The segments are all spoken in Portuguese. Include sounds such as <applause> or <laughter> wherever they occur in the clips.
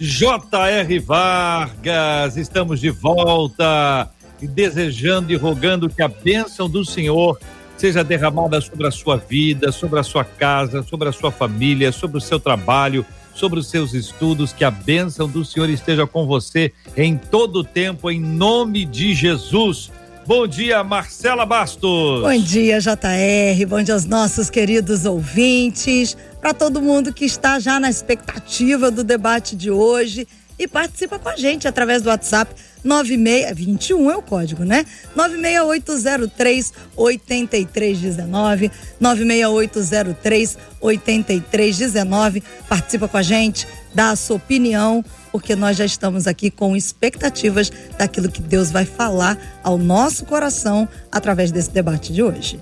J.R. Vargas. Estamos de volta desejando e rogando que a bênção do Senhor seja derramada sobre a sua vida, sobre a sua casa, sobre a sua família, sobre o seu trabalho, sobre os seus estudos, que a bênção do Senhor esteja com você em todo o tempo, em nome de Jesus. Bom dia, Marcela Bastos. Bom dia, JR. Bom dia aos nossos queridos ouvintes, para todo mundo que está já na expectativa do debate de hoje e participa com a gente através do WhatsApp 9621 é o código, né? 96803 8319 96803 8319 participa com a gente, dá a sua opinião, porque nós já estamos aqui com expectativas daquilo que Deus vai falar ao nosso coração através desse debate de hoje.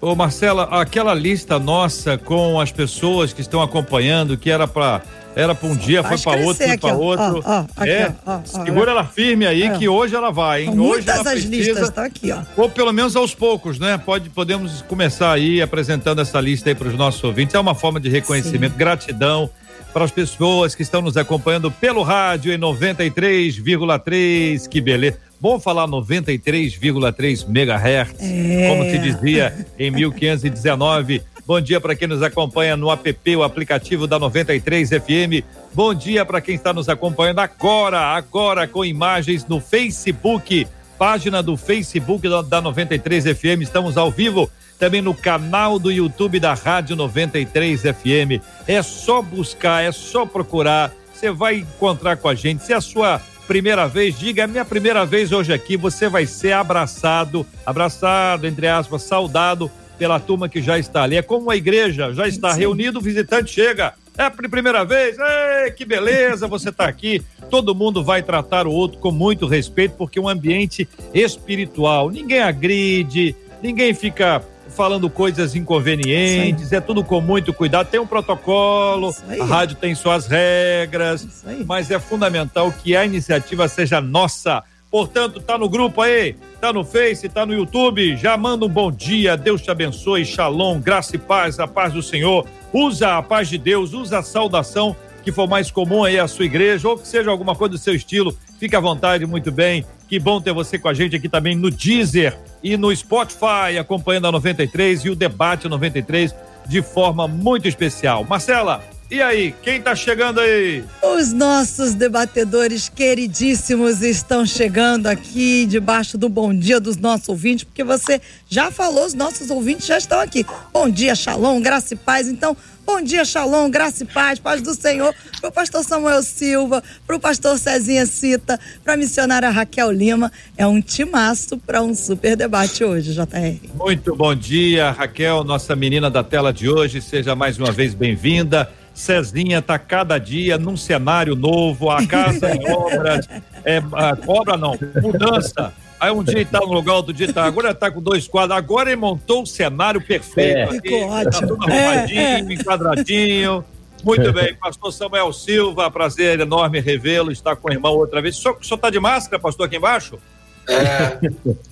Ô Marcela, aquela lista nossa com as pessoas que estão acompanhando, que era para era para um dia, foi para outro, foi para outro. Ó, ó, é, aqui, ó, segura ela firme aí é. que hoje ela vai, hein? Muitas hoje ela as precisa, listas estão aqui, ó. Ou pelo menos aos poucos, né? Pode, podemos começar aí apresentando essa lista aí para os nossos ouvintes. É uma forma de reconhecimento, Sim. gratidão para as pessoas que estão nos acompanhando pelo rádio em 93,3. Que beleza. Bom falar 93,3 megahertz, é. como se dizia em 1519. Bom dia para quem nos acompanha no app, o aplicativo da 93 FM. Bom dia para quem está nos acompanhando agora, agora com imagens no Facebook, página do Facebook da 93 FM. Estamos ao vivo também no canal do YouTube da Rádio 93 FM. É só buscar, é só procurar. Você vai encontrar com a gente. Se é a sua primeira vez, diga, é minha primeira vez hoje aqui. Você vai ser abraçado, abraçado, entre aspas, saudado pela turma que já está ali. É como a igreja já está reunido, o visitante chega. É a primeira vez? Ei, que beleza, você está aqui. Todo mundo vai tratar o outro com muito respeito, porque é um ambiente espiritual. Ninguém agride, ninguém fica falando coisas inconvenientes, é tudo com muito cuidado. Tem um protocolo, a rádio tem suas regras, mas é fundamental que a iniciativa seja nossa Portanto, tá no grupo aí, tá no Face, tá no YouTube. Já manda um bom dia, Deus te abençoe, Shalom, graça e paz, a paz do Senhor. Usa a paz de Deus, usa a saudação que for mais comum aí à sua igreja, ou que seja alguma coisa do seu estilo. Fique à vontade, muito bem. Que bom ter você com a gente aqui também no Deezer e no Spotify, acompanhando a 93 e o debate 93 de forma muito especial. Marcela, e aí, quem tá chegando aí? Os nossos debatedores queridíssimos estão chegando aqui debaixo do bom dia dos nossos ouvintes, porque você já falou, os nossos ouvintes já estão aqui. Bom dia, Shalom, graça e paz. Então, bom dia, Shalom, graça e paz, paz do Senhor, pro pastor Samuel Silva, pro pastor Cezinha Cita, pra missionária Raquel Lima. É um timaço para um super debate hoje, JR. Muito bom dia, Raquel, nossa menina da tela de hoje. Seja mais uma vez bem-vinda. Cezinha está cada dia num cenário novo, a casa em <laughs> obras, é, obra não, mudança. Aí um dia está no lugar, outro dia está. Agora está com dois quadros. Agora ele montou o cenário perfeito. É. Aqui, tá tudo arrumadinho, é, é. enquadradinho. Muito bem, pastor Samuel Silva, prazer enorme revê-lo, está com o irmão outra vez. O senhor está de máscara, pastor, aqui embaixo? É.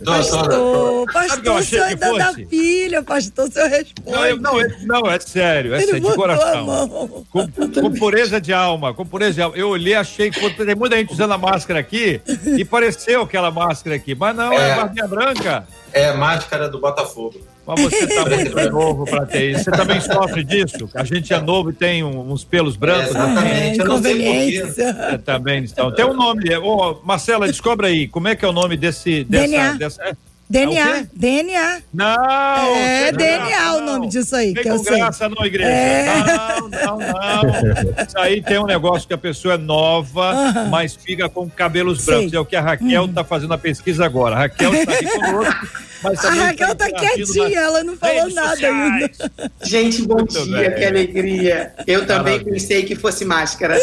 Pastor, pastor, o senhor ainda dá filha, pastor, senhor responde. Não, eu, não, é, não, é sério, é sério, de coração. Com, com, pureza de alma, com pureza de alma. Eu olhei, achei que tem muita gente usando a máscara aqui e pareceu aquela máscara aqui, mas não, é, é barbinha branca. É máscara do Botafogo. Mas você está <laughs> muito novo para ter isso. Você também sofre disso? A gente é novo e tem uns pelos brancos. É, exatamente. Inconveniência. É, também estão. Tem um nome. Ô, Marcela, descobre aí. Como é que é o nome desse. Dessa, DNA. Dessa, é, DNA, é DNA. Não! É DNA não. o nome disso aí. Vem que com eu graça, sei. não, igreja. É. Não, não, não. Isso aí tem um negócio que a pessoa é nova, uh -huh. mas fica com cabelos sei. brancos. É o que a Raquel está hum. fazendo a pesquisa agora. A Raquel está aqui conosco. Mas a Raquel está quietinha, ela não falou nada sociais. ainda. Gente, bom Muito dia, bem. que alegria. Eu também Maravilha. pensei que fosse máscara.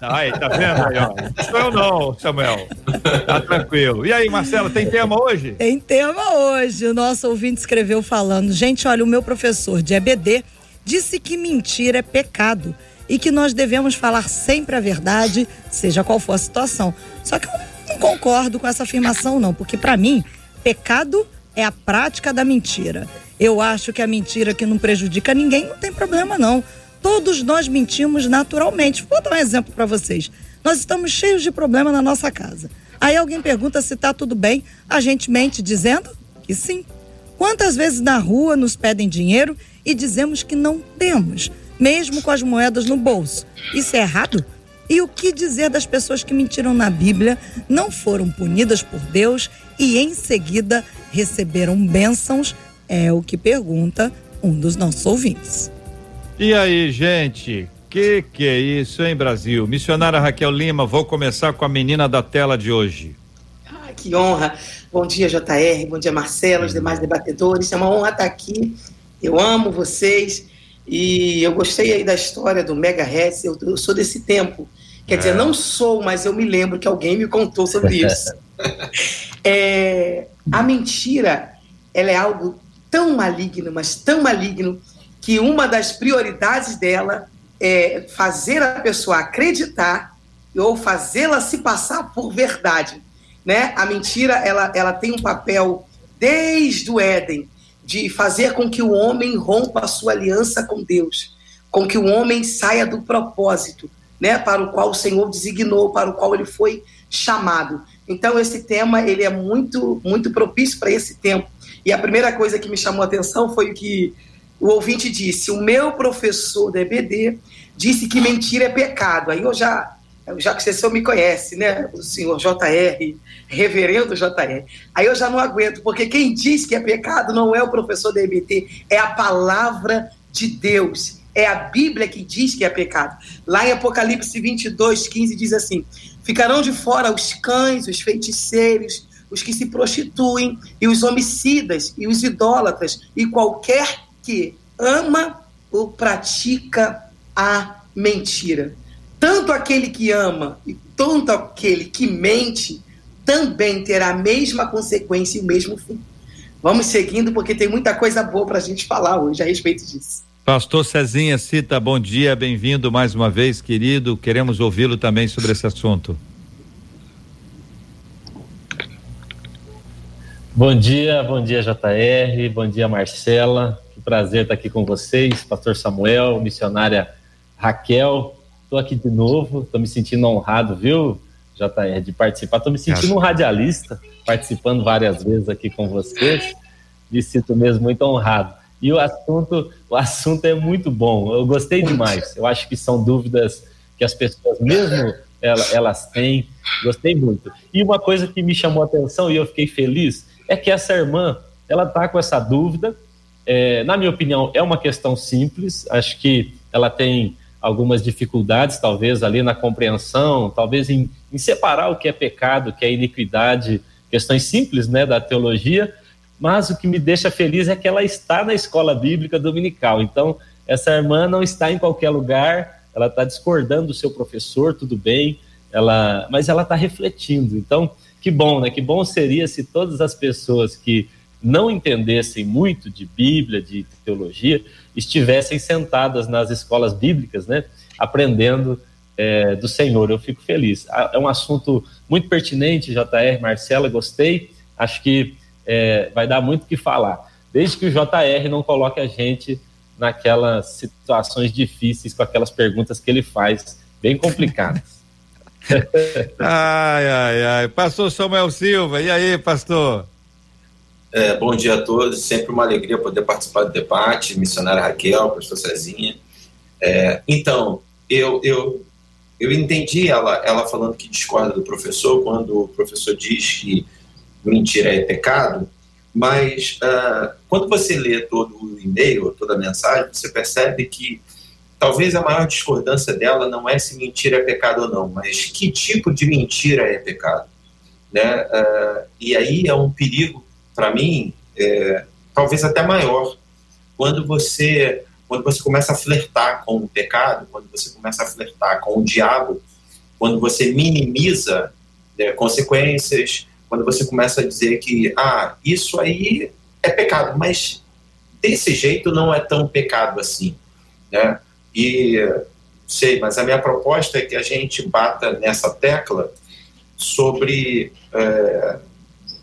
Aí, tá vendo aí, ó? Sou eu não, Samuel. Tá tranquilo. E aí, Marcela, tem tema hoje? Tem tema hoje. O nosso ouvinte escreveu falando: gente, olha, o meu professor de EBD disse que mentira é pecado e que nós devemos falar sempre a verdade, seja qual for a situação. Só que eu não concordo com essa afirmação, não, porque para mim, pecado é a prática da mentira. Eu acho que a mentira que não prejudica ninguém não tem problema, não. Todos nós mentimos naturalmente. Vou dar um exemplo para vocês. Nós estamos cheios de problema na nossa casa. Aí alguém pergunta se está tudo bem, a gente mente dizendo que sim. Quantas vezes na rua nos pedem dinheiro e dizemos que não temos, mesmo com as moedas no bolso? Isso é errado? E o que dizer das pessoas que mentiram na Bíblia, não foram punidas por Deus e em seguida receberam bênçãos? É o que pergunta um dos nossos ouvintes. E aí, gente? Que que é isso, hein, Brasil? Missionária Raquel Lima, vou começar com a menina da tela de hoje. Ah, que honra. Bom dia, JR. Bom dia, Marcelo, os demais debatedores. É uma honra estar aqui. Eu amo vocês. E eu gostei aí da história do Mega Hess. Eu, eu sou desse tempo. Quer é. dizer, não sou, mas eu me lembro que alguém me contou sobre <laughs> isso. é, a mentira, ela é algo tão maligno, mas tão maligno, que uma das prioridades dela é fazer a pessoa acreditar ou fazê-la se passar por verdade. Né? A mentira ela, ela tem um papel desde o Éden de fazer com que o homem rompa a sua aliança com Deus, com que o homem saia do propósito, né, para o qual o Senhor designou, para o qual ele foi chamado. Então esse tema ele é muito muito propício para esse tempo. E a primeira coisa que me chamou a atenção foi o que o ouvinte disse: "O meu professor da EBD disse que mentira é pecado". Aí eu já já que você me conhece, né, o senhor JR, reverendo JR, aí eu já não aguento, porque quem diz que é pecado não é o professor da é a palavra de Deus. É a Bíblia que diz que é pecado. Lá em Apocalipse 22, 15 diz assim: Ficarão de fora os cães, os feiticeiros, os que se prostituem, e os homicidas, e os idólatras, e qualquer que ama ou pratica a mentira. Tanto aquele que ama e tanto aquele que mente também terá a mesma consequência e o mesmo fim. Vamos seguindo, porque tem muita coisa boa para a gente falar hoje a respeito disso. Pastor Cezinha Cita, bom dia, bem-vindo mais uma vez, querido. Queremos ouvi-lo também sobre esse assunto. Bom dia, bom dia JR, bom dia Marcela, prazer estar aqui com vocês, Pastor Samuel, missionária Raquel, estou aqui de novo, estou me sentindo honrado, viu, JR, de participar, estou me sentindo um radialista, participando várias vezes aqui com vocês, me sinto mesmo muito honrado. E o assunto, o assunto é muito bom. Eu gostei demais. Eu acho que são dúvidas que as pessoas mesmo elas, elas têm. Gostei muito. E uma coisa que me chamou a atenção e eu fiquei feliz é que essa irmã, ela tá com essa dúvida. É, na minha opinião, é uma questão simples. Acho que ela tem algumas dificuldades, talvez ali na compreensão, talvez em, em separar o que é pecado, o que é iniquidade, questões simples, né, da teologia mas o que me deixa feliz é que ela está na escola bíblica dominical. Então, essa irmã não está em qualquer lugar, ela está discordando do seu professor, tudo bem, ela, mas ela está refletindo. Então, que bom, né? Que bom seria se todas as pessoas que não entendessem muito de Bíblia, de teologia, estivessem sentadas nas escolas bíblicas, né? Aprendendo é, do Senhor. Eu fico feliz. Ah, é um assunto muito pertinente, JR, Marcela, gostei. Acho que é, vai dar muito o que falar. Desde que o JR não coloque a gente naquelas situações difíceis com aquelas perguntas que ele faz, bem complicadas. <laughs> ai, ai, ai. Pastor Samuel Silva, e aí, pastor? É, bom dia a todos, sempre uma alegria poder participar do debate, missionária Raquel, pastor Cezinha. É, então, eu, eu, eu entendi ela, ela falando que discorda do professor, quando o professor diz que mentira é pecado, mas uh, quando você lê todo o e-mail, toda a mensagem, você percebe que talvez a maior discordância dela não é se mentira é pecado ou não, mas que tipo de mentira é pecado. Né? Uh, e aí é um perigo, para mim, é, talvez até maior, quando você, quando você começa a flertar com o pecado, quando você começa a flertar com o diabo, quando você minimiza né, consequências, quando você começa a dizer que, ah, isso aí é pecado, mas desse jeito não é tão pecado assim, né? E sei, mas a minha proposta é que a gente bata nessa tecla sobre é,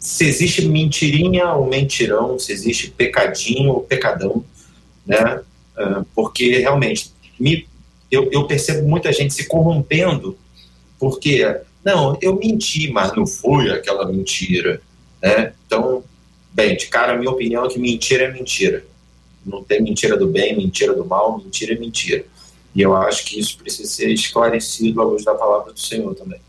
se existe mentirinha ou mentirão, se existe pecadinho ou pecadão, né? É, porque realmente me, eu, eu percebo muita gente se corrompendo porque não, eu menti, mas não foi aquela mentira, né? Então, bem, de cara a minha opinião é que mentira é mentira. Não tem mentira do bem, mentira do mal, mentira é mentira. E eu acho que isso precisa ser esclarecido à luz da palavra do Senhor também.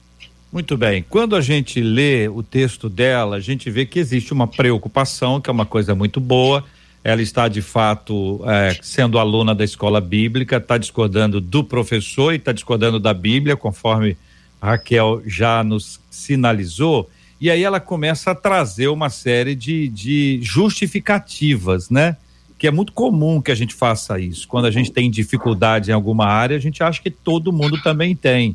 Muito bem. Quando a gente lê o texto dela, a gente vê que existe uma preocupação, que é uma coisa muito boa. Ela está, de fato, é, sendo aluna da escola bíblica, está discordando do professor e está discordando da Bíblia, conforme Raquel já nos sinalizou. E aí ela começa a trazer uma série de, de justificativas, né? que é muito comum que a gente faça isso. Quando a gente tem dificuldade em alguma área, a gente acha que todo mundo também tem.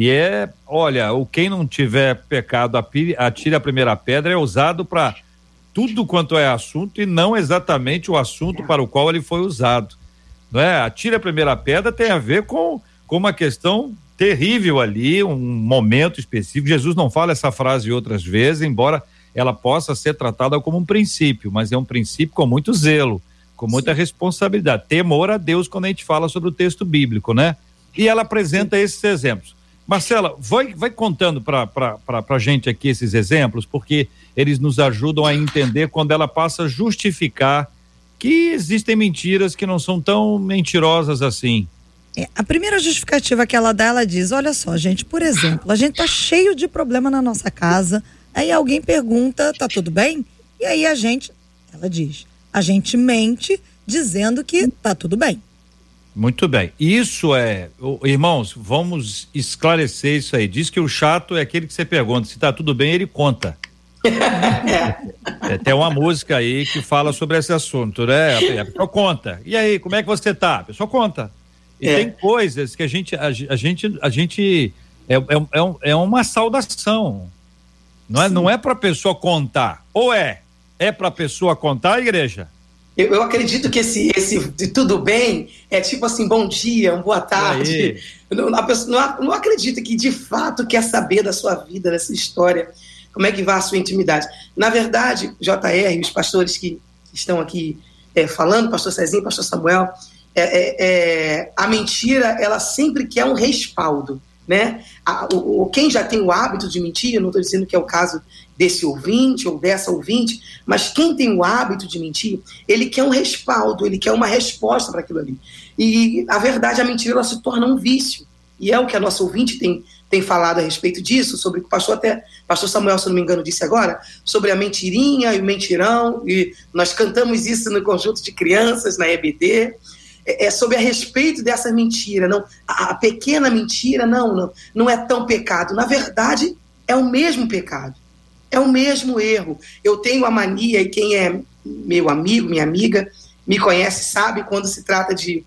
E é, olha, o quem não tiver pecado, atire a primeira pedra, é usado para tudo quanto é assunto e não exatamente o assunto para o qual ele foi usado. Não é? Atire a primeira pedra tem a ver com, com uma questão terrível ali, um momento específico. Jesus não fala essa frase outras vezes, embora ela possa ser tratada como um princípio, mas é um princípio com muito zelo com muita Sim. responsabilidade. Temor a Deus quando a gente fala sobre o texto bíblico, né? E ela apresenta Sim. esses exemplos. Marcela, vai, vai contando para a gente aqui esses exemplos, porque eles nos ajudam a entender quando ela passa a justificar que existem mentiras que não são tão mentirosas assim. É, a primeira justificativa que ela dá, ela diz: olha só, gente, por exemplo, a gente tá cheio de problema na nossa casa, aí alguém pergunta, tá tudo bem? E aí a gente, ela diz, a gente mente dizendo que tá tudo bem. Muito bem. Isso é, irmãos, vamos esclarecer isso aí. Diz que o chato é aquele que você pergunta se tá tudo bem, ele conta. é, tem uma música aí que fala sobre esse assunto, né? A pessoa conta. E aí, como é que você tá? A pessoa conta. E é. tem coisas que a gente, a, a gente, a gente é, é, é, uma saudação. Não é, não é para pessoa contar. Ou é? É para a pessoa contar, a igreja? Eu, eu, acredito que esse, esse tudo bem é tipo assim, bom dia, boa tarde. Não, a pessoa não, não acredita que de fato quer saber da sua vida, dessa história, como é que vai a sua intimidade. Na verdade, JR, os pastores que estão aqui é, falando, pastor Cezinho, pastor Samuel, é, é, é, a mentira, ela sempre quer um respaldo. Né? A, o, quem já tem o hábito de mentir, eu não estou dizendo que é o caso desse ouvinte ou dessa ouvinte, mas quem tem o hábito de mentir, ele quer um respaldo, ele quer uma resposta para aquilo ali. E a verdade, a mentira, ela se torna um vício. E é o que a nossa ouvinte tem, tem falado a respeito disso, sobre o pastor até, pastor Samuel, se não me engano, disse agora, sobre a mentirinha e o mentirão, e nós cantamos isso no conjunto de crianças, na EBD, é, é sobre a respeito dessa mentira, não, a, a pequena mentira, não, não, não é tão pecado, na verdade, é o mesmo pecado. É o mesmo erro. Eu tenho a mania, e quem é meu amigo, minha amiga, me conhece, sabe quando se trata de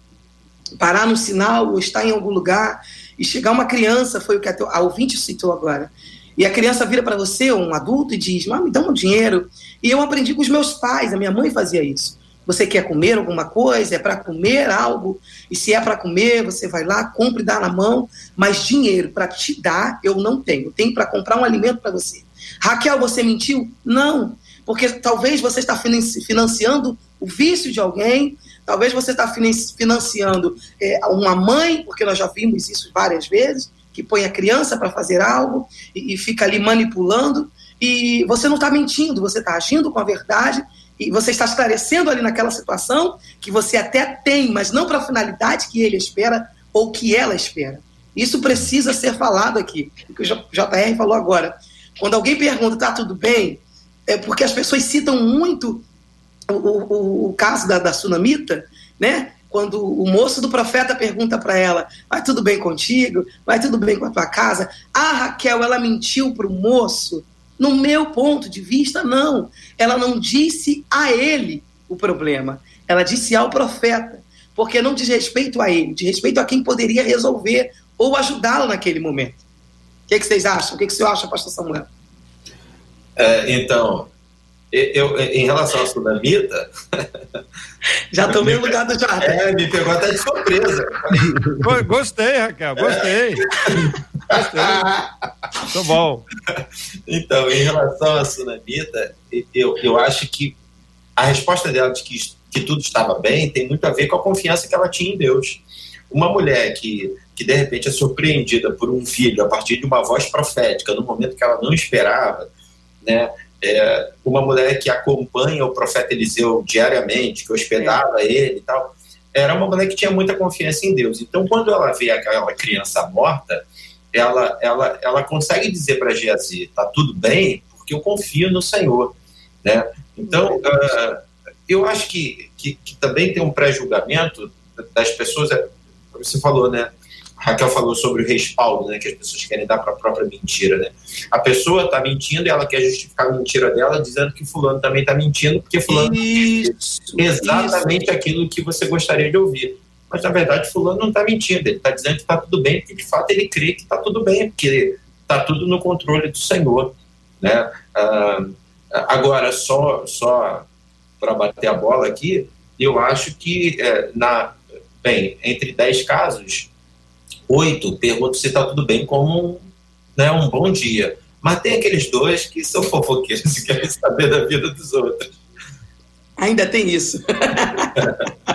parar no sinal ou estar em algum lugar e chegar uma criança, foi o que a, a ouvinte citou agora, e a criança vira para você, um adulto, e diz: me dá um dinheiro. E eu aprendi com os meus pais, a minha mãe fazia isso. Você quer comer alguma coisa? É para comer algo? E se é para comer, você vai lá, compra e dá na mão. Mas dinheiro para te dar, eu não tenho. Tenho para comprar um alimento para você. Raquel, você mentiu? Não, porque talvez você está financiando o vício de alguém, talvez você está financiando é, uma mãe, porque nós já vimos isso várias vezes, que põe a criança para fazer algo e, e fica ali manipulando, e você não está mentindo, você está agindo com a verdade e você está esclarecendo ali naquela situação que você até tem, mas não para a finalidade que ele espera ou que ela espera. Isso precisa ser falado aqui, o que o JR falou agora. Quando alguém pergunta, tá tudo bem? É porque as pessoas citam muito o, o, o caso da, da Sunamita, né? Quando o moço do profeta pergunta para ela, vai tudo bem contigo? Vai tudo bem com a tua casa? Ah, Raquel, ela mentiu para o moço? No meu ponto de vista, não. Ela não disse a ele o problema. Ela disse ao profeta. Porque não diz respeito a ele, diz respeito a quem poderia resolver ou ajudá-lo naquele momento. que, que vocês acham? O que, que você acha, pastor Samuel? É, então, eu, em relação à Sunamita. <laughs> Já tomei o lugar do jardim. <laughs> É, me pegou até de surpresa. Gostei, Raquel, gostei. <laughs> Muito bom. Então, em relação à Sunamita, eu, eu acho que a resposta dela de que, que tudo estava bem tem muito a ver com a confiança que ela tinha em Deus. Uma mulher que, que de repente é surpreendida por um filho a partir de uma voz profética no momento que ela não esperava, né? é, uma mulher que acompanha o profeta Eliseu diariamente, que hospedava é. ele e tal, era uma mulher que tinha muita confiança em Deus. Então, quando ela vê aquela criança morta, ela, ela, ela consegue dizer para Geazi, tá tudo bem, porque eu confio no Senhor, né? Então, uh, eu acho que, que, que, também tem um pré-julgamento das pessoas, é, você falou, né? Raquel falou sobre o respaldo, né, que as pessoas querem dar para a própria mentira, né? A pessoa está mentindo e ela quer justificar a mentira dela dizendo que fulano também está mentindo porque fulano isso, exatamente isso. aquilo que você gostaria de ouvir. Mas na verdade fulano não está mentindo, ele está dizendo que está tudo bem, porque de fato ele crê que está tudo bem, porque está tudo no controle do Senhor, né? Ah, agora só só para bater a bola aqui, eu acho que é, na bem entre dez casos oito perguntam se está tudo bem como né, um bom dia. Mas tem aqueles dois que são fofoqueiros e querem saber da vida dos outros. Ainda tem isso. <laughs>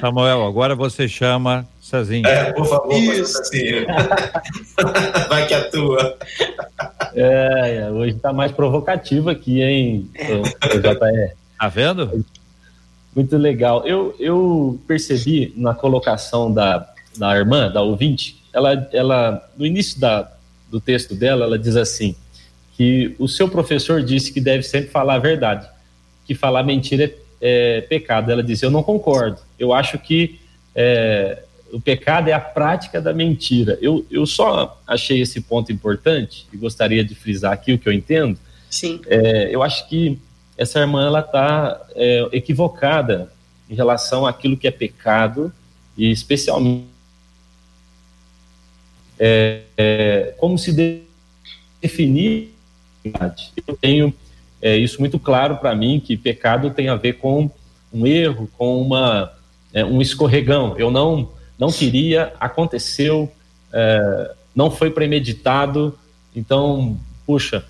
Samuel, agora você chama Cezinho. É, por favor, Cezinho. <laughs> Vai que atua. É, é hoje está mais provocativo aqui, hein, é. JR. Tá vendo? Muito legal. Eu, eu percebi na colocação da, da irmã, da ouvinte, ela, ela no início da, do texto dela, ela diz assim, que o seu professor disse que deve sempre falar a verdade, que falar mentira é, é pecado. Ela diz, eu não concordo, eu acho que é, o pecado é a prática da mentira. Eu, eu só achei esse ponto importante e gostaria de frisar aqui o que eu entendo. Sim. É, eu acho que essa irmã ela está é, equivocada em relação àquilo que é pecado e especialmente é, é, como se definir. Eu tenho é, isso muito claro para mim que pecado tem a ver com um erro, com uma é, um escorregão. Eu não não queria, aconteceu, é, não foi premeditado. Então, puxa,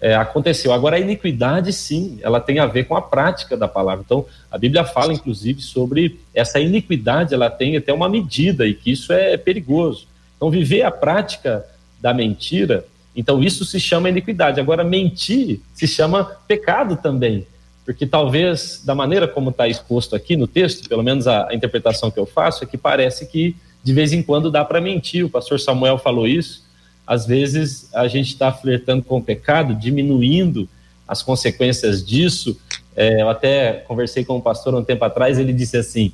é, aconteceu. Agora, a iniquidade, sim, ela tem a ver com a prática da palavra. Então, a Bíblia fala, inclusive, sobre essa iniquidade, ela tem até uma medida e que isso é perigoso. Então, viver a prática da mentira, então isso se chama iniquidade. Agora, mentir se chama pecado também, porque talvez, da maneira como está exposto aqui no texto, pelo menos a, a interpretação que eu faço, é que parece que de vez em quando dá para mentir. O pastor Samuel falou isso. Às vezes a gente está flertando com o pecado, diminuindo as consequências disso. É, eu até conversei com um pastor um tempo atrás, ele disse assim: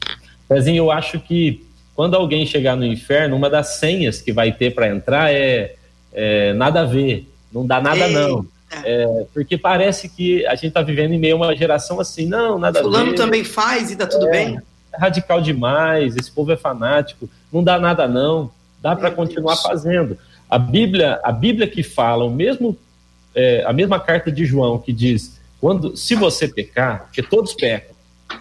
Pezinho, eu acho que quando alguém chegar no inferno, uma das senhas que vai ter para entrar é, é, nada a ver, não dá nada Eita. não. É, porque parece que a gente está vivendo em meio a uma geração assim, não, nada Fulano a ver. Fulano também faz e dá tudo é, bem. É radical demais, esse povo é fanático, não dá nada não, dá para continuar Deus. fazendo. A Bíblia, a Bíblia que fala o mesmo, é, a mesma carta de João que diz, quando, se você pecar, porque todos pecam,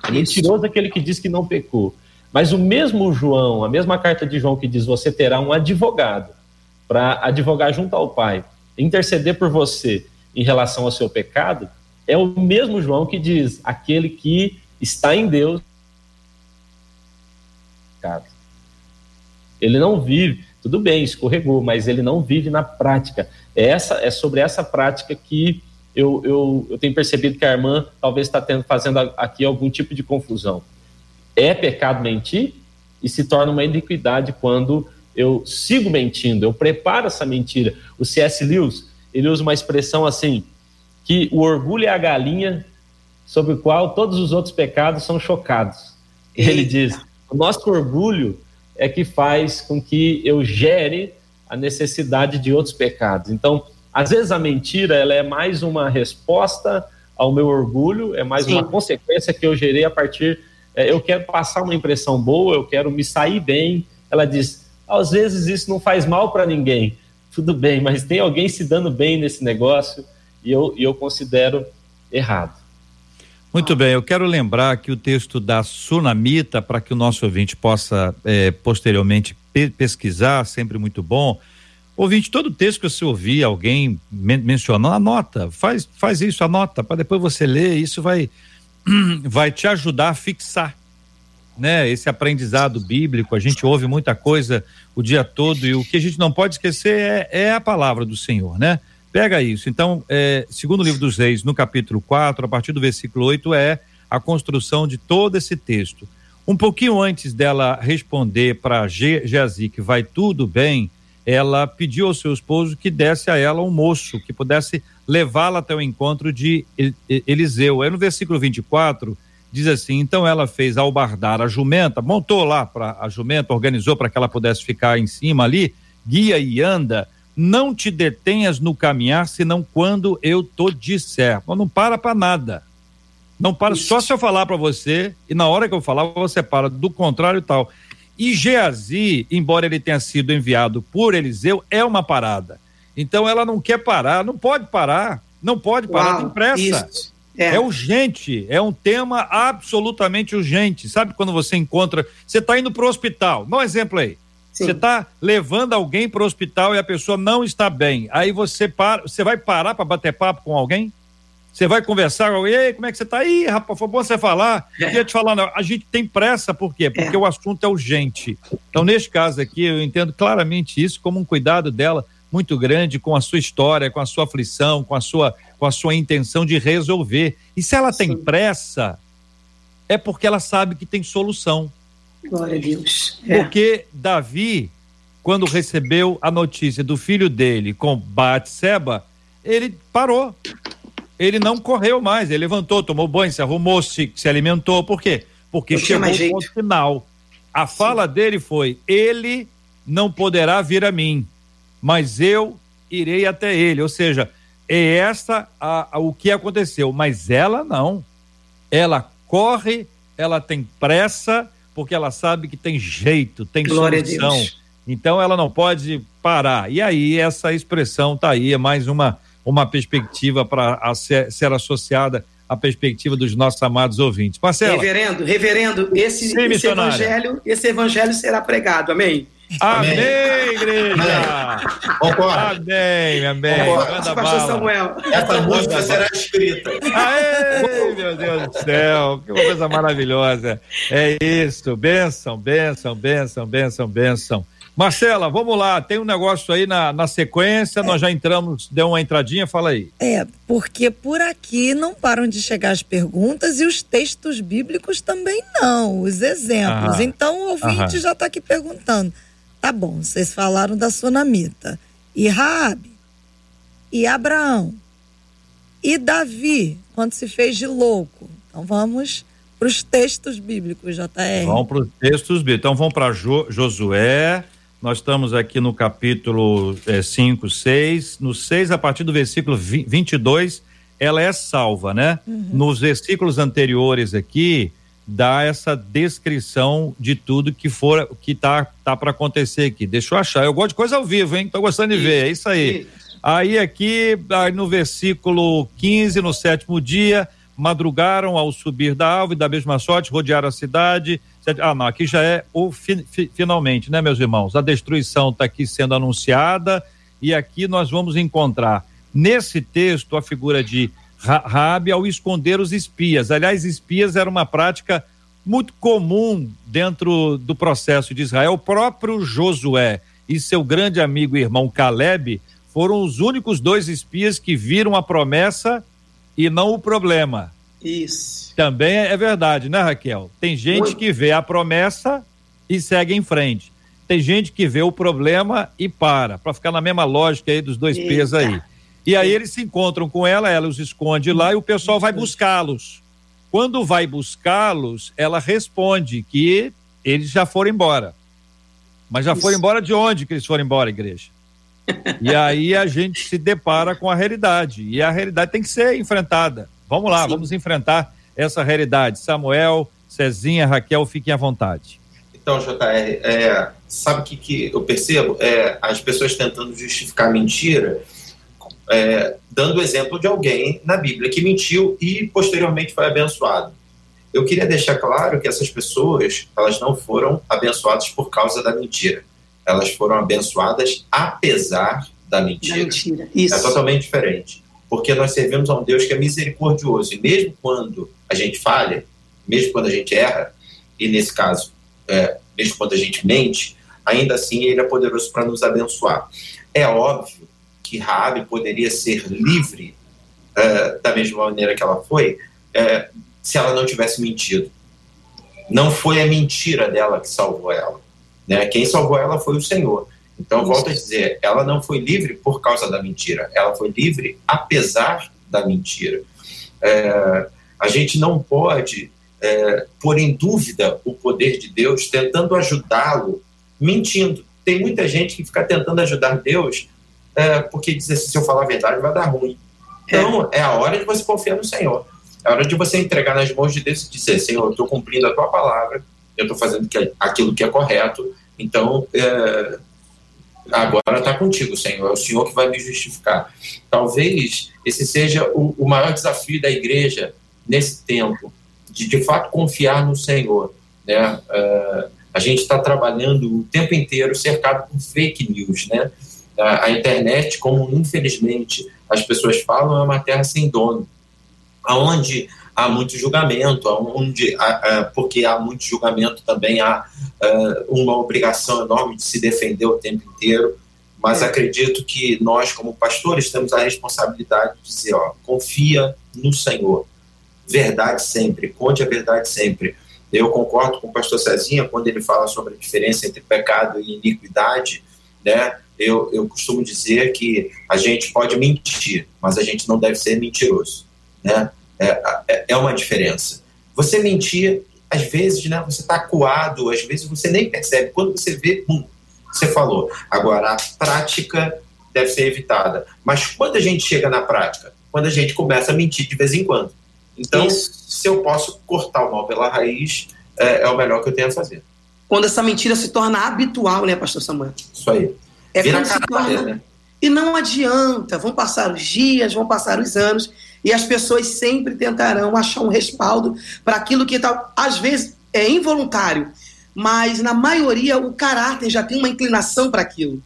é mentiroso aquele que diz que não pecou. Mas o mesmo João, a mesma carta de João que diz: você terá um advogado para advogar junto ao Pai, interceder por você em relação ao seu pecado, é o mesmo João que diz: aquele que está em Deus. Ele não vive, tudo bem, escorregou, mas ele não vive na prática. É, essa, é sobre essa prática que eu, eu, eu tenho percebido que a irmã talvez está fazendo aqui algum tipo de confusão é pecado mentir e se torna uma iniquidade quando eu sigo mentindo, eu preparo essa mentira. O C.S. Lewis, ele usa uma expressão assim, que o orgulho é a galinha sobre o qual todos os outros pecados são chocados. Eita. Ele diz: o nosso orgulho é que faz com que eu gere a necessidade de outros pecados. Então, às vezes a mentira ela é mais uma resposta ao meu orgulho, é mais Sim. uma consequência que eu gerei a partir é, eu quero passar uma impressão boa, eu quero me sair bem. Ela diz: às vezes isso não faz mal para ninguém, tudo bem, mas tem alguém se dando bem nesse negócio e eu, eu considero errado. Muito bem, eu quero lembrar que o texto da Sunamita, para que o nosso ouvinte possa eh, posteriormente pe pesquisar, sempre muito bom. Ouvinte, todo texto que você ouvir alguém men mencionando, anota, faz, faz isso, anota, para depois você ler, isso vai, <clears throat> vai te ajudar a fixar né, esse aprendizado bíblico, a gente ouve muita coisa o dia todo e o que a gente não pode esquecer é, é a palavra do Senhor, né? Pega isso. Então, é, segundo o livro dos Reis, no capítulo 4, a partir do versículo 8, é a construção de todo esse texto. Um pouquinho antes dela responder para Geazi que vai tudo bem, ela pediu ao seu esposo que desse a ela um moço que pudesse levá-la até o encontro de Eliseu. É no versículo 24, diz assim: então ela fez albardar a jumenta, montou lá para a jumenta, organizou para que ela pudesse ficar em cima ali, guia e anda. Não te detenhas no caminhar, senão quando eu te disser. Mas não para para nada. Não para, Isso. só se eu falar para você, e na hora que eu falar, você para. Do contrário, tal. E Geazi, embora ele tenha sido enviado por Eliseu, é uma parada. Então ela não quer parar, não pode parar, não pode parar, Uau, tem pressa. Isso. É. é. urgente, é um tema absolutamente urgente. Sabe quando você encontra, você está indo para o hospital, dá um exemplo aí. Sim. Você está levando alguém para o hospital e a pessoa não está bem. Aí você para, você vai parar para bater papo com alguém? Você vai conversar com alguém, Ei, como é que você está aí, rapaz? Foi bom você falar. É. Queria te falar, não. a gente tem pressa, por quê? Porque é. o assunto é urgente. Então, neste caso aqui, eu entendo claramente isso como um cuidado dela muito grande com a sua história, com a sua aflição, com a sua, com a sua intenção de resolver. E se ela tem Sim. pressa, é porque ela sabe que tem solução. Glória a Deus. É. Porque Davi, quando recebeu a notícia do filho dele com Batseba, ele parou. Ele não correu mais, ele levantou, tomou banho, se arrumou, se, se alimentou. Por quê? Porque chegou o ponto final. A fala Sim. dele foi: ele não poderá vir a mim, mas eu irei até ele. Ou seja, é essa a, a, o que aconteceu. Mas ela não. Ela corre, ela tem pressa, porque ela sabe que tem jeito, tem Glória solução. Então ela não pode parar. E aí essa expressão tá aí, é mais uma, uma perspectiva para ser, ser associada à perspectiva dos nossos amados ouvintes. Marcelo. Reverendo, reverendo, esse, Sim, esse evangelho, esse evangelho será pregado. Amém. Amém, igreja! Concordo. Amém, amém. Concordo. Pastor Samuel. Essa música será escrita. Aê, meu Deus do céu, que coisa maravilhosa. É isso, benção, benção, benção, benção, benção. Marcela, vamos lá, tem um negócio aí na, na sequência, é. nós já entramos, deu uma entradinha, fala aí. É, porque por aqui não param de chegar as perguntas e os textos bíblicos também não, os exemplos. Então o ouvinte já está aqui perguntando. Tá bom, vocês falaram da Sunamita. E Raabe? E Abraão? E Davi, quando se fez de louco? Então vamos para os textos bíblicos, JR. Vamos para os textos bíblicos. Então vamos para jo, Josué. Nós estamos aqui no capítulo 5, é, 6. No 6, a partir do versículo 22, ela é salva, né? Uhum. Nos versículos anteriores aqui, dá essa descrição de tudo que for que tá tá para acontecer aqui. Deixa eu achar. Eu gosto de coisa ao vivo, hein? Tô gostando de isso, ver. É isso aí. Isso. Aí aqui, aí no versículo 15, no sétimo dia, madrugaram ao subir da alva e da mesma sorte, rodearam a cidade. Ah, não, aqui já é o fi, fi, finalmente, né, meus irmãos? A destruição está aqui sendo anunciada e aqui nós vamos encontrar nesse texto a figura de Rabi ao esconder os espias. Aliás, espias era uma prática muito comum dentro do processo de Israel. O próprio Josué e seu grande amigo e irmão Caleb foram os únicos dois espias que viram a promessa e não o problema. Isso. Também é verdade, né, Raquel? Tem gente que vê a promessa e segue em frente. Tem gente que vê o problema e para, para ficar na mesma lógica aí dos dois P's aí. E aí eles se encontram com ela, ela os esconde lá e o pessoal vai buscá-los. Quando vai buscá-los, ela responde que eles já foram embora. Mas já Isso. foram embora de onde que eles foram embora, igreja? e aí a gente se depara com a realidade. E a realidade tem que ser enfrentada. Vamos lá, Sim. vamos enfrentar essa realidade. Samuel, Cezinha, Raquel, fiquem à vontade. Então, JR, é, sabe o que, que eu percebo? É, as pessoas tentando justificar mentira, é, dando o exemplo de alguém na Bíblia que mentiu e posteriormente foi abençoado. Eu queria deixar claro que essas pessoas, elas não foram abençoadas por causa da mentira. Elas foram abençoadas apesar da mentira. Da mentira. Isso. É totalmente diferente. Porque nós servimos a um Deus que é misericordioso. E mesmo quando a gente falha, mesmo quando a gente erra, e nesse caso é, mesmo quando a gente mente, ainda assim ele é poderoso para nos abençoar. É óbvio que Raabe poderia ser livre é, da mesma maneira que ela foi, é, se ela não tivesse mentido. Não foi a mentira dela que salvou ela. Né? Quem salvou ela foi o Senhor. Então, Isso. volto a dizer, ela não foi livre por causa da mentira, ela foi livre apesar da mentira. É, a gente não pode é, pôr em dúvida o poder de Deus, tentando ajudá-lo, mentindo. Tem muita gente que fica tentando ajudar Deus é, porque diz assim: se eu falar a verdade, vai dar ruim. Então, é. é a hora de você confiar no Senhor. É a hora de você entregar nas mãos de Deus e dizer: Senhor, eu estou cumprindo a tua palavra, eu estou fazendo aquilo que é correto, então é, agora está contigo, Senhor. É o Senhor que vai me justificar. Talvez esse seja o, o maior desafio da igreja nesse tempo de de fato confiar no Senhor. Né? Uh, a gente está trabalhando o tempo inteiro cercado por fake news. Né? A, a, internet, como infelizmente as pessoas falam, é uma terra sem dono, aonde há muito julgamento, aonde, porque há muito julgamento também há uma obrigação enorme de se defender o tempo inteiro. Mas é. acredito que nós, como pastores, temos a responsabilidade de dizer: ó, confia no Senhor verdade sempre, conte a verdade sempre. Eu concordo com o pastor Cezinha quando ele fala sobre a diferença entre pecado e iniquidade, né? Eu, eu costumo dizer que a gente pode mentir, mas a gente não deve ser mentiroso, né? É, é, é uma diferença. Você mentir, às vezes, né? Você está acuado, às vezes você nem percebe. Quando você vê, hum, você falou. Agora, a prática deve ser evitada. Mas quando a gente chega na prática? Quando a gente começa a mentir de vez em quando. Então, Isso. se eu posso cortar o mal pela raiz, é, é, o melhor que eu tenho a fazer. Quando essa mentira se torna habitual, né, pastor Samuel? Isso aí. É Vira quando se torna... né? E não adianta, vão passar os dias, vão passar os anos, e as pessoas sempre tentarão achar um respaldo para aquilo que tá, às vezes é involuntário, mas na maioria o caráter já tem uma inclinação para aquilo.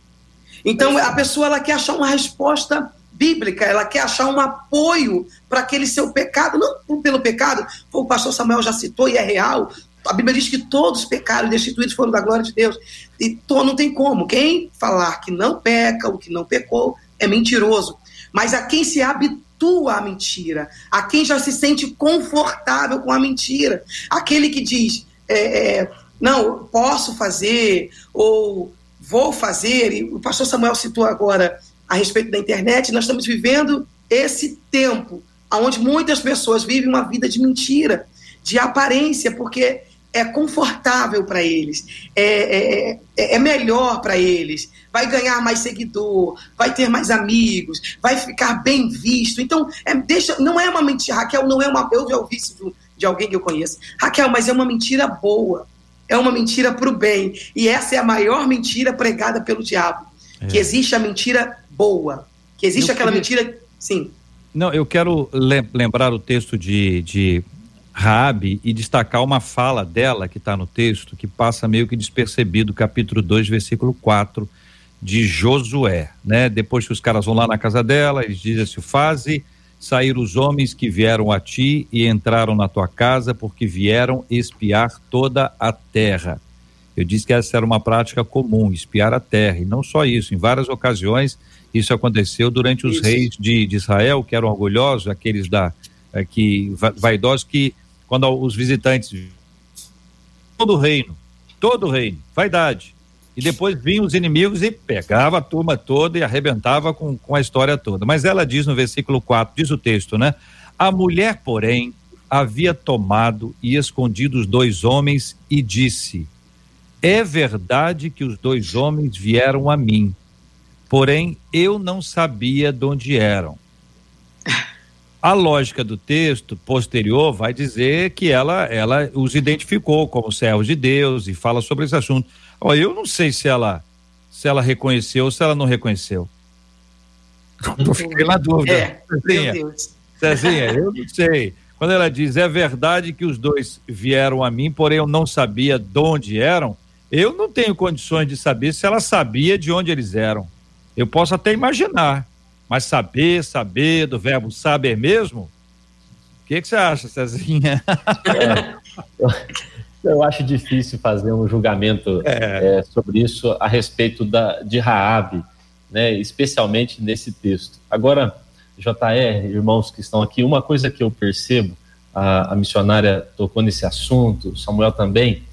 Então a pessoa ela quer achar uma resposta bíblica, ela quer achar um apoio para aquele seu pecado, não pelo pecado, o pastor Samuel já citou e é real. A Bíblia diz que todos pecaram e destituídos foram da glória de Deus. E não tem como. Quem falar que não peca, o que não pecou, é mentiroso. Mas a quem se habitua à mentira, a quem já se sente confortável com a mentira, aquele que diz, é, é, não, posso fazer, ou vou fazer, e o pastor Samuel citou agora a respeito da internet, nós estamos vivendo esse tempo onde muitas pessoas vivem uma vida de mentira, de aparência, porque é confortável para eles, é, é, é, é melhor para eles, vai ganhar mais seguidor, vai ter mais amigos, vai ficar bem visto. Então, é, deixa, não é uma mentira, Raquel, não é uma. Eu já ouvi isso de, de alguém que eu conheço. Raquel, mas é uma mentira boa, é uma mentira para o bem. E essa é a maior mentira pregada pelo diabo. É. Que existe a mentira boa. Que existe eu aquela queria... mentira. Sim. Não, eu quero lembrar o texto de, de Raabe e destacar uma fala dela que está no texto, que passa meio que despercebido, capítulo 2, versículo 4 de Josué, né? Depois que os caras vão lá na casa dela, eles dizem assim, faze sair os homens que vieram a ti e entraram na tua casa, porque vieram espiar toda a terra. Eu disse que essa era uma prática comum, espiar a terra, e não só isso, em várias ocasiões isso aconteceu durante os Isso. reis de, de, Israel, que eram orgulhosos, aqueles da é, que vaidosos que quando os visitantes todo o reino, todo o reino, vaidade. E depois vinham os inimigos e pegava a turma toda e arrebentava com, com a história toda. Mas ela diz no versículo 4, diz o texto, né? A mulher, porém, havia tomado e escondido os dois homens e disse: É verdade que os dois homens vieram a mim porém eu não sabia de onde eram. A lógica do texto posterior vai dizer que ela, ela os identificou como servos de Deus e fala sobre esse assunto. Ó, eu não sei se ela se ela reconheceu ou se ela não reconheceu. <laughs> Eu fiquei na dúvida. É, Cezinha, Cezinha, eu não sei. Quando ela diz, é verdade que os dois vieram a mim, porém eu não sabia de onde eram, eu não tenho condições de saber se ela sabia de onde eles eram. Eu posso até imaginar, mas saber, saber, do verbo saber mesmo? O que, que você acha, Cezinha? É, eu, eu, acho difícil fazer um julgamento é. É, sobre isso a respeito da, de Raabe, né, especialmente nesse texto. Agora, JR, irmãos que estão aqui, uma coisa que eu percebo, a, a missionária tocou nesse assunto, Samuel também,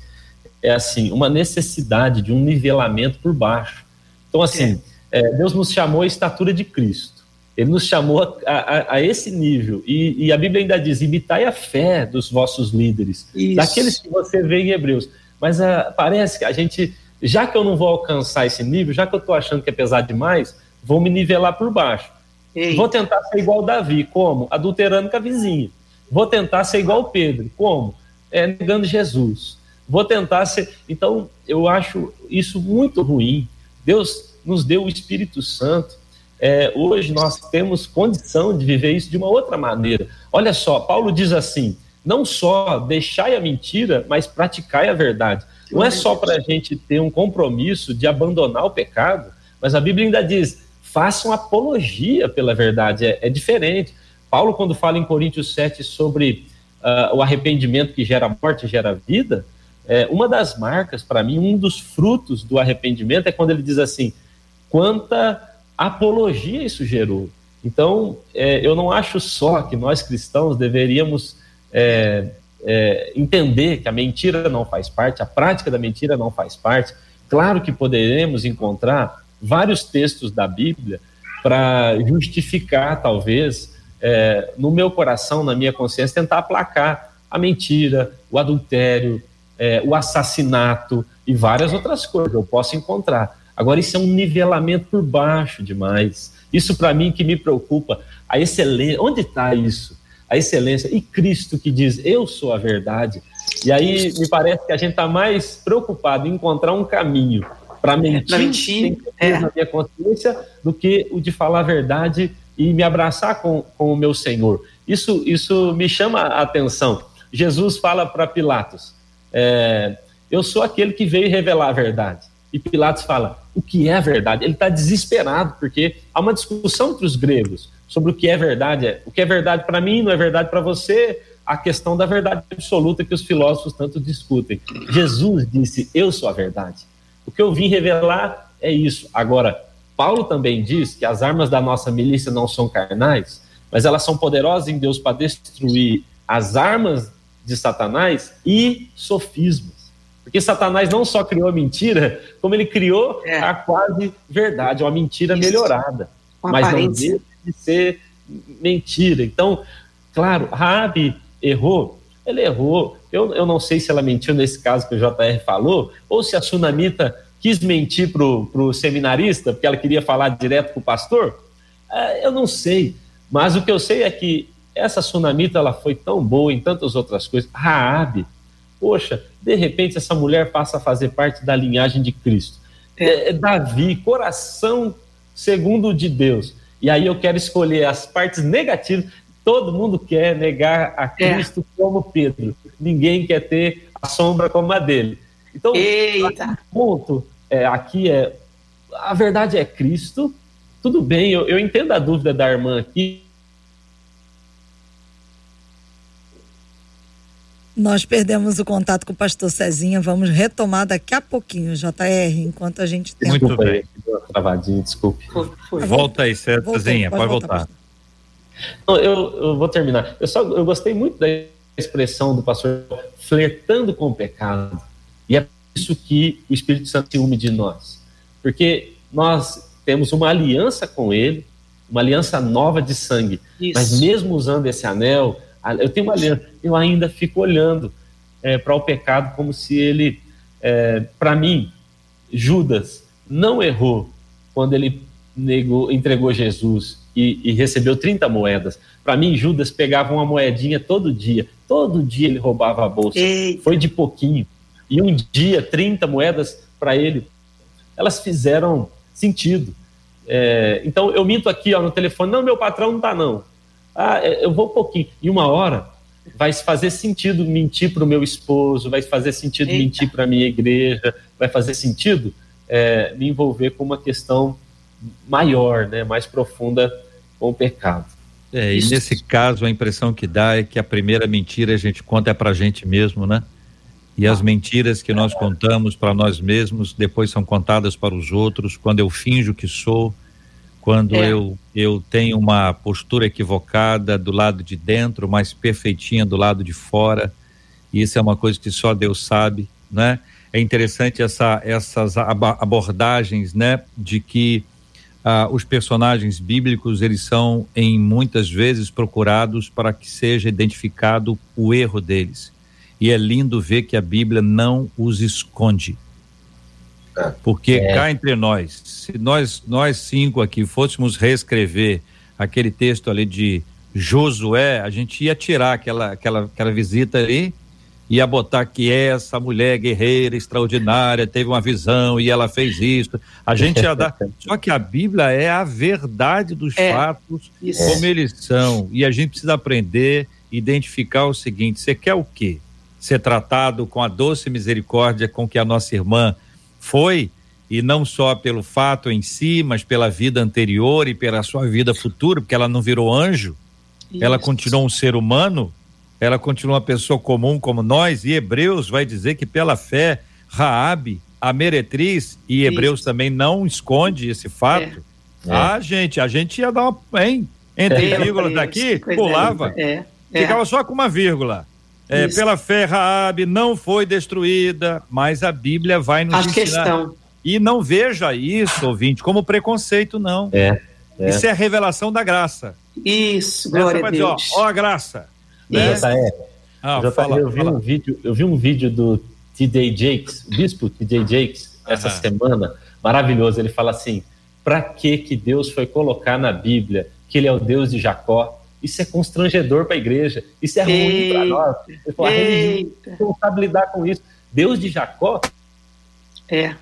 é assim, uma necessidade de um nivelamento por baixo. Então, assim, é. Deus nos chamou à estatura de Cristo. Ele nos chamou a, a, a esse nível. E, e, a Bíblia ainda diz: imitai a fé dos vossos líderes, Isso. daqueles que você vê em Hebreus. Mas uh, parece que a gente, já que eu não vou alcançar esse nível, já que eu estou achando que é pesado demais, vou me nivelar por baixo. Eita. Vou tentar ser igual Davi. Como? Adulterando com a vizinha. Vou tentar ser igual Pedro. Como? É, negando Jesus. Vou tentar ser. Então, eu acho isso muito ruim. Deus nos deu o Espírito Santo. É, hoje nós temos condição de viver isso de uma outra maneira. Olha só, Paulo diz assim: não só deixai a mentira, mas praticai a verdade. Não é só para a gente ter um compromisso de abandonar o pecado, mas a Bíblia ainda diz: façam apologia pela verdade. É, é diferente. Paulo, quando fala em Coríntios 7 sobre uh, o arrependimento que gera morte, gera vida, é, uma das marcas, para mim, um dos frutos do arrependimento é quando ele diz assim: quanta apologia isso gerou. Então, é, eu não acho só que nós cristãos deveríamos é, é, entender que a mentira não faz parte, a prática da mentira não faz parte. Claro que poderemos encontrar vários textos da Bíblia para justificar, talvez, é, no meu coração, na minha consciência, tentar aplacar a mentira, o adultério, é, o assassinato e várias outras coisas eu posso encontrar. Agora, isso é um nivelamento por baixo demais. Isso, para mim, que me preocupa. A excelência, onde está isso? A excelência. E Cristo que diz, eu sou a verdade. E aí, me parece que a gente está mais preocupado em encontrar um caminho para mentir, mentir é. na minha consciência do que o de falar a verdade e me abraçar com, com o meu Senhor. Isso, isso me chama a atenção. Jesus fala para Pilatos: é, Eu sou aquele que veio revelar a verdade. E Pilatos fala: O que é verdade? Ele está desesperado, porque há uma discussão entre os gregos sobre o que é verdade. O que é verdade para mim não é verdade para você. A questão da verdade absoluta que os filósofos tanto discutem. Jesus disse: Eu sou a verdade. O que eu vim revelar é isso. Agora, Paulo também diz que as armas da nossa milícia não são carnais, mas elas são poderosas em Deus para destruir as armas de Satanás e sofismas. Porque Satanás não só criou a mentira, como ele criou é. a quase verdade, uma mentira Isso. melhorada. Uma mas aparência. não deixa de ser mentira. Então, claro, Rabi errou, ele errou. Eu, eu não sei se ela mentiu nesse caso que o JR falou, ou se a Sunamita quis mentir para o seminarista, porque ela queria falar direto com o pastor. É, eu não sei. Mas o que eu sei é que essa Sunamita ela foi tão boa em tantas outras coisas. Raabe, poxa, de repente essa mulher passa a fazer parte da linhagem de Cristo. É, é Davi, coração segundo de Deus. E aí eu quero escolher as partes negativas Todo mundo quer negar a é. Cristo é. como Pedro. Ninguém quer ter a sombra como a dele. Então, o ponto é, aqui é a verdade é Cristo. Tudo bem, eu, eu entendo a dúvida da irmã aqui. Nós perdemos o contato com o pastor Cezinha, vamos retomar daqui a pouquinho, JR, enquanto a gente tem. Muito bem, travadinho, desculpe. Foi, foi. Volta aí, Cezinha, pode, pode voltar. voltar. Eu, eu, vou terminar. Eu só eu gostei muito da expressão do pastor flertando com o pecado. E é isso que o Espírito Santo ciúme de nós. Porque nós temos uma aliança com ele, uma aliança nova de sangue. Isso. Mas mesmo usando esse anel, eu tenho uma aliança, eu ainda fico olhando é, para o pecado como se ele, é, para mim, Judas não errou quando ele negou, entregou Jesus e, e recebeu 30 moedas. Para mim, Judas pegava uma moedinha todo dia. Todo dia ele roubava a bolsa. Eita. Foi de pouquinho. E um dia, 30 moedas para ele, elas fizeram sentido. É, então, eu minto aqui ó, no telefone: não, meu patrão não está, não. Ah, é, eu vou um pouquinho. E uma hora vai fazer sentido mentir para o meu esposo, vai fazer sentido Eita. mentir para a minha igreja, vai fazer sentido é, me envolver com uma questão maior, né, mais profunda com o pecado. É, e nesse caso a impressão que dá é que a primeira mentira a gente conta é para a gente mesmo, né? E as mentiras que nós contamos para nós mesmos depois são contadas para os outros. Quando eu finjo que sou, quando é. eu, eu tenho uma postura equivocada do lado de dentro, mais perfeitinha do lado de fora. E isso é uma coisa que só Deus sabe, né? É interessante essa, essas abordagens, né? De que ah, os personagens bíblicos eles são em muitas vezes procurados para que seja identificado o erro deles e é lindo ver que a Bíblia não os esconde é. porque é. cá entre nós se nós nós cinco aqui fôssemos reescrever aquele texto ali de Josué a gente ia tirar aquela aquela aquela visita ali ia botar que essa mulher guerreira extraordinária teve uma visão e ela fez isso. A gente ia dar. <laughs> Só que a Bíblia é a verdade dos é, fatos isso. como eles são. E a gente precisa aprender, identificar o seguinte: você quer o quê? Ser tratado com a doce misericórdia com que a nossa irmã foi, e não só pelo fato em si, mas pela vida anterior e pela sua vida futura, porque ela não virou anjo, isso. ela continuou um ser humano ela continua uma pessoa comum como nós, e Hebreus vai dizer que pela fé, Raabe, a meretriz, e Hebreus Isso. também não esconde esse fato. É. Ah, gente, a gente ia dar uma, hein? Entre é. vírgulas daqui, pulava, é. é. ficava só com uma vírgula. É, pela fé, Raabe não foi destruída, mas a Bíblia vai nos a ensinar. Questão. E não veja isso, ouvinte, como preconceito, não. É, é. Isso é a revelação da graça. Isso, glória a Deus. Dizer, ó, ó a graça. Né? JR, ah, JR fala, eu, vi fala. Um vídeo, eu vi um vídeo do T.D. Jakes, o bispo T.D. Jakes, essa semana, maravilhoso. Ele fala assim: para que que Deus foi colocar na Bíblia que ele é o Deus de Jacó? Isso é constrangedor para a igreja, isso é ruim para nós. Ele falou, a religião não sabe lidar com isso. Deus de Jacó? É,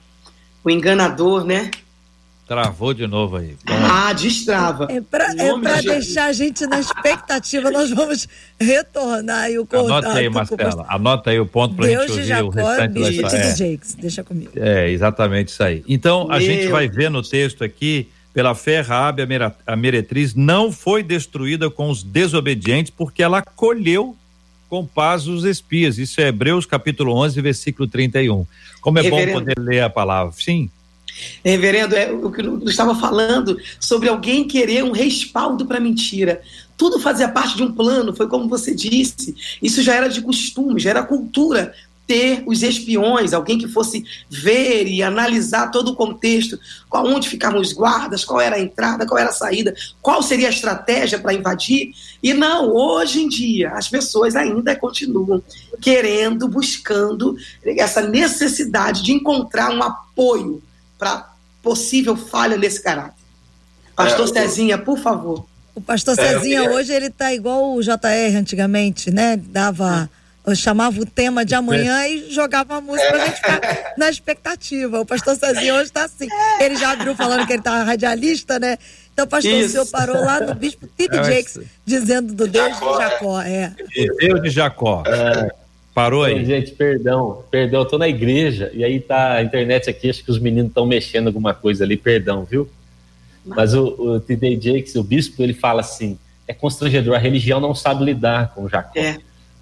o enganador, né? Travou de novo aí. Ah, destrava. É para é de deixar a gente na expectativa, nós vamos retornar aí o contato. Anota aí, Marcela. Anota aí o ponto para a gente ouvir Jacó, o restante da história. É. Jakes, deixa comigo. É, exatamente isso aí. Então, a Meu. gente vai ver no texto aqui, pela fé, Raabe, a meretriz, não foi destruída com os desobedientes, porque ela colheu com paz os espias. Isso é Hebreus capítulo 11, versículo 31. Como é Reverendo. bom poder ler a palavra. Sim. Reverendo, é o que eu estava falando sobre alguém querer um respaldo para mentira. Tudo fazia parte de um plano, foi como você disse. Isso já era de costume, já era cultura ter os espiões, alguém que fosse ver e analisar todo o contexto, qual onde ficavam os guardas, qual era a entrada, qual era a saída, qual seria a estratégia para invadir. E não, hoje em dia as pessoas ainda continuam querendo, buscando essa necessidade de encontrar um apoio para possível falha nesse caráter. Pastor é, Cezinha, por favor. O pastor é, Cezinha hoje ele tá igual o JR antigamente, né? Dava eu chamava o tema de amanhã e jogava a música pra gente ficar <laughs> na expectativa. O pastor Cezinha hoje está assim. Ele já abriu falando que ele tá radialista, né? Então, pastor, Isso. o senhor parou lá no bispo é, Jakes, dizendo do Deus Jacó, de Jacó. É. Deus de Jacó. É. Parou aí. Gente, perdão, perdão, eu tô na igreja e aí tá a internet aqui, acho que os meninos estão mexendo alguma coisa ali, perdão, viu? Mas o, o T.D. Jakes, o bispo, ele fala assim, é constrangedor, a religião não sabe lidar com Jacó. É.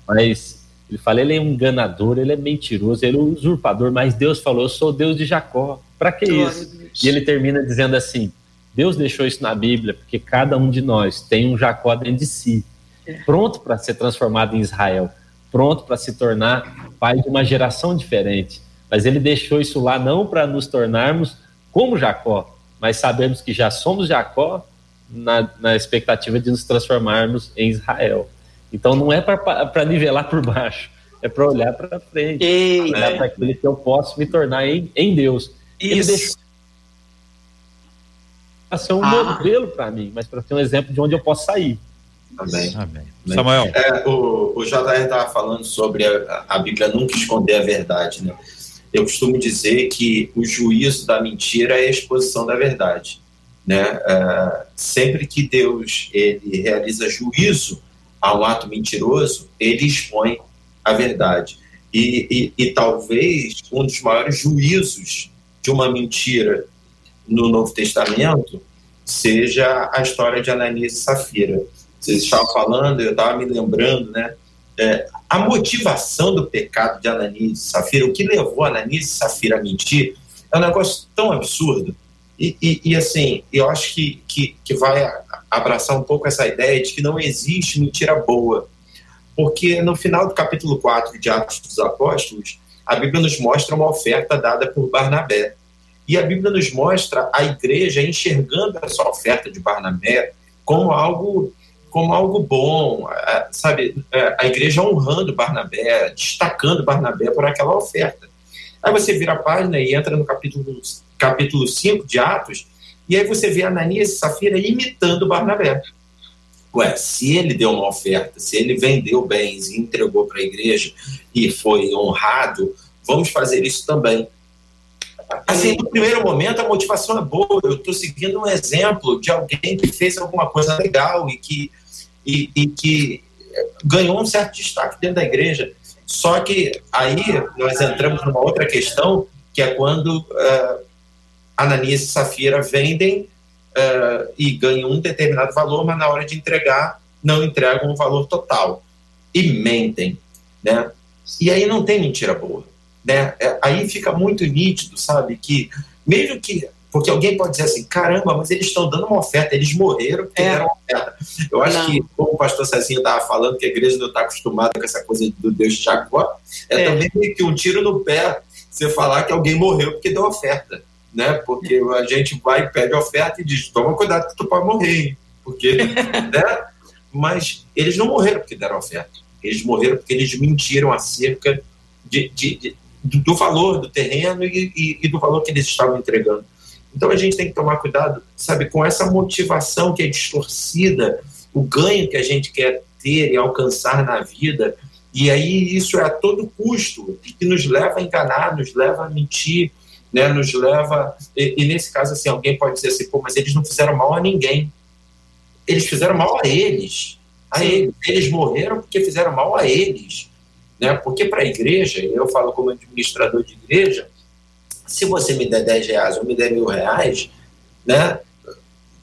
Mas ele fala, ele é um enganador, ele é mentiroso, ele é um usurpador, mas Deus falou, eu sou Deus de Jacó. Para que isso? E ele termina dizendo assim, Deus deixou isso na Bíblia porque cada um de nós tem um Jacó dentro de si, é. pronto para ser transformado em Israel pronto para se tornar pai de uma geração diferente. Mas ele deixou isso lá não para nos tornarmos como Jacó, mas sabemos que já somos Jacó na, na expectativa de nos transformarmos em Israel. Então não é para nivelar por baixo, é para olhar para frente, olhar para aquilo que eu posso me tornar em, em Deus. Isso. Ele deixou ser um ah. modelo para mim, mas para ter um exemplo de onde eu posso sair. Amém. Amém. Samuel. É, o, o JR estava falando sobre a, a Bíblia nunca esconder a verdade, né? Eu costumo dizer que o juízo da mentira é a exposição da verdade. Né? É, sempre que Deus ele realiza juízo a um ato mentiroso, ele expõe a verdade. E, e, e, talvez um dos maiores juízos de uma mentira no Novo Testamento seja a história de Ananias e Safira. Vocês estavam falando, eu estava me lembrando, né? É, a motivação do pecado de Ananias e Safira, o que levou Ananias e Safira a mentir, é um negócio tão absurdo. E, e, e, assim, eu acho que, que, que vai abraçar um pouco essa ideia de que não existe mentira boa. Porque no final do capítulo 4 de Atos dos Apóstolos, a Bíblia nos mostra uma oferta dada por Barnabé. E a Bíblia nos mostra a igreja enxergando essa oferta de Barnabé como algo como algo bom, sabe? A igreja honrando Barnabé, destacando Barnabé por aquela oferta. Aí você vira a página e entra no capítulo, capítulo 5 de Atos, e aí você vê Ananias e Safira imitando Barnabé. Ué, se ele deu uma oferta, se ele vendeu bens e entregou para a igreja e foi honrado, vamos fazer isso também. Assim, no primeiro momento, a motivação é boa. Eu estou seguindo um exemplo de alguém que fez alguma coisa legal e que e, e que ganhou um certo destaque dentro da igreja. Só que aí nós entramos numa outra questão, que é quando uh, Ananias e Safira vendem uh, e ganham um determinado valor, mas na hora de entregar, não entregam o valor total. E mentem, né? E aí não tem mentira boa, né? É, aí fica muito nítido, sabe, que mesmo que porque alguém pode dizer assim, caramba, mas eles estão dando uma oferta, eles morreram porque é. deram uma oferta. Eu acho não. que, como o pastor Cezinho estava falando, que a igreja não está acostumada com essa coisa do Deus de Jacó, é, é. também que um tiro no pé você falar que alguém morreu porque deu oferta. Né? Porque a gente vai pede oferta e diz, toma cuidado que tu pode morrer, hein? porque, <laughs> né? Mas eles não morreram porque deram oferta. Eles morreram porque eles mentiram acerca de, de, de do valor do terreno e, e, e do valor que eles estavam entregando. Então a gente tem que tomar cuidado, sabe, com essa motivação que é distorcida, o ganho que a gente quer ter e alcançar na vida, e aí isso é a todo custo, que nos leva a enganar, nos leva a mentir, né, nos leva. E, e, nesse caso, assim, alguém pode dizer assim, pô, mas eles não fizeram mal a ninguém. Eles fizeram mal a eles. A eles. eles morreram porque fizeram mal a eles. Né? Porque para a igreja, eu falo como administrador de igreja, se você me der 10 reais ou me der mil reais, né?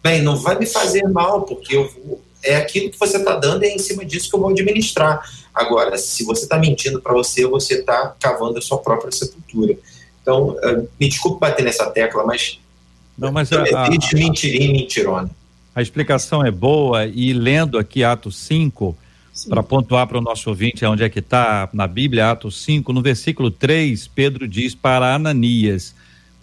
Bem, não vai me fazer mal, porque eu vou, é aquilo que você está dando e é em cima disso que eu vou administrar. Agora, se você está mentindo para você, você está cavando a sua própria sepultura. Então, uh, me desculpe bater nessa tecla, mas. Não, mas a, a, mentirinha e mentirona. A explicação é boa e lendo aqui Atos 5, para pontuar para o nosso ouvinte onde é que está na Bíblia, Atos 5, no versículo 3, Pedro diz para Ananias: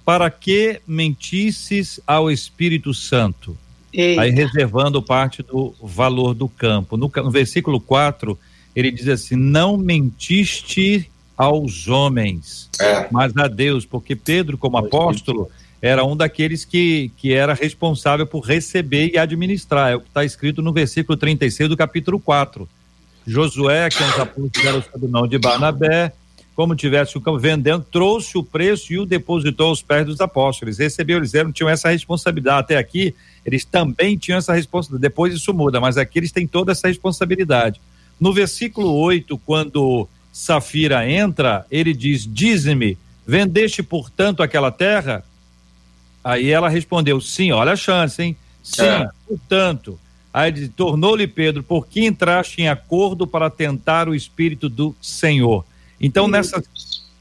Para que mentisses ao Espírito Santo? Eita. Aí reservando parte do valor do campo. No, no versículo 4, ele diz assim: Não mentiste aos homens, é. mas a Deus, porque Pedro, como apóstolo, era um daqueles que, que era responsável por receber e administrar. É o que está escrito no versículo 36 do capítulo 4. Josué, que é um apóstolos deram o sobrenome de Barnabé, como tivesse o campo vendendo, trouxe o preço e o depositou aos pés dos apóstolos. Recebeu, eles eram, tinham essa responsabilidade. Até aqui, eles também tinham essa responsabilidade. Depois isso muda, mas aqui eles têm toda essa responsabilidade. No versículo 8, quando Safira entra, ele diz: Dize-me, vendeste portanto aquela terra? Aí ela respondeu: Sim, olha a chance, hein? Sim, é. portanto. Aí tornou-lhe Pedro, por que entraste em acordo para tentar o Espírito do Senhor? Então, nessas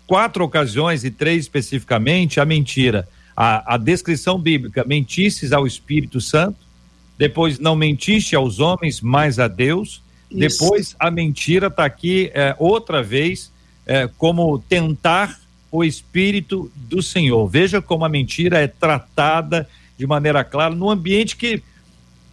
quatro ocasiões, e três especificamente, a mentira, a, a descrição bíblica, mentisses ao Espírito Santo, depois não mentiste aos homens, mas a Deus, Isso. depois a mentira está aqui é, outra vez é, como tentar o Espírito do Senhor. Veja como a mentira é tratada de maneira clara no ambiente que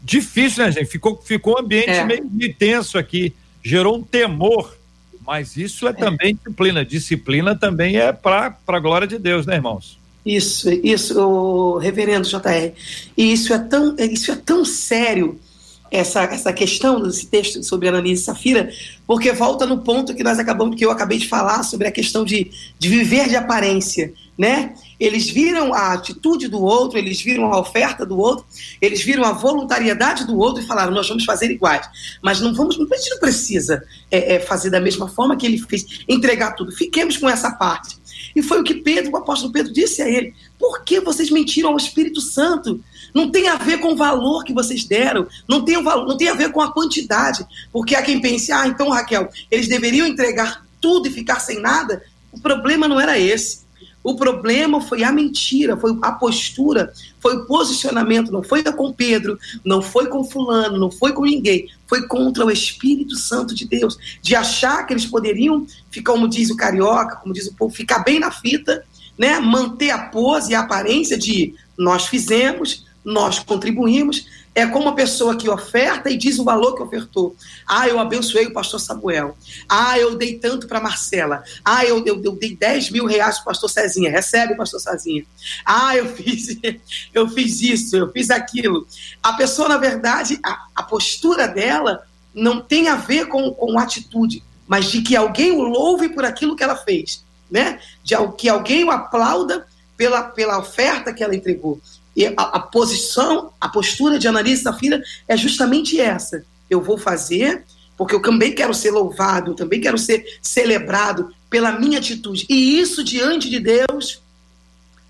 difícil, né, gente? Ficou, ficou um ambiente é. meio tenso aqui, gerou um temor. Mas isso é, é. também disciplina. Disciplina também é para a glória de Deus, né, irmãos? Isso, isso, o reverendo JR. E isso é tão, isso é tão sério essa, essa questão desse texto sobre Ananias e Safira, porque volta no ponto que nós acabamos, que eu acabei de falar sobre a questão de, de viver de aparência, né? Eles viram a atitude do outro, eles viram a oferta do outro, eles viram a voluntariedade do outro e falaram: nós vamos fazer iguais. Mas não vamos, a gente não precisa é, é, fazer da mesma forma que ele fez, entregar tudo. Fiquemos com essa parte. E foi o que Pedro, o apóstolo Pedro, disse a ele: por que vocês mentiram ao Espírito Santo? Não tem a ver com o valor que vocês deram, não tem, o valor, não tem a ver com a quantidade. Porque há quem pense, ah, então, Raquel, eles deveriam entregar tudo e ficar sem nada. O problema não era esse. O problema foi a mentira, foi a postura, foi o posicionamento, não foi com Pedro, não foi com fulano, não foi com ninguém, foi contra o Espírito Santo de Deus, de achar que eles poderiam ficar, como diz o carioca, como diz o povo, ficar bem na fita, né? manter a pose e a aparência de nós fizemos, nós contribuímos. É como uma pessoa que oferta e diz o valor que ofertou. Ah, eu abençoei o pastor Samuel. Ah, eu dei tanto para Marcela. Ah, eu, eu, eu, dei 10 mil reais para o pastor Cezinha. Recebe, pastor Cezinha. Ah, eu <laughs> fiz, eu fiz isso, eu fiz aquilo. A pessoa, na verdade, a, a postura dela não tem a ver com, com atitude, mas de que alguém o louve por aquilo que ela fez. Né? De que alguém o aplauda pela, pela oferta que ela entregou. E a, a posição, a postura de Annalise Safira é justamente essa. Eu vou fazer porque eu também quero ser louvado, também quero ser celebrado pela minha atitude. E isso diante de Deus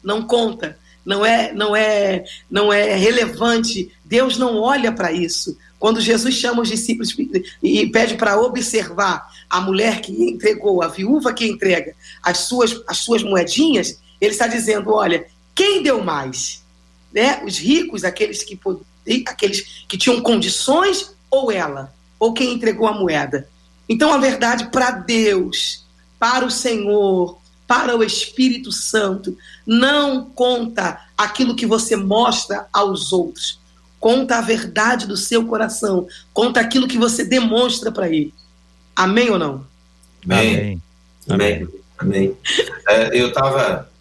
não conta, não é, não é, não é relevante. Deus não olha para isso. Quando Jesus chama os discípulos e pede para observar a mulher que entregou, a viúva que entrega as suas, as suas moedinhas, ele está dizendo: olha, quem deu mais? Né, os ricos, aqueles que, aqueles que tinham condições, ou ela, ou quem entregou a moeda. Então, a verdade, para Deus, para o Senhor, para o Espírito Santo, não conta aquilo que você mostra aos outros. Conta a verdade do seu coração. Conta aquilo que você demonstra para ele. Amém ou não? Amém. Amém. Amém. É, eu estava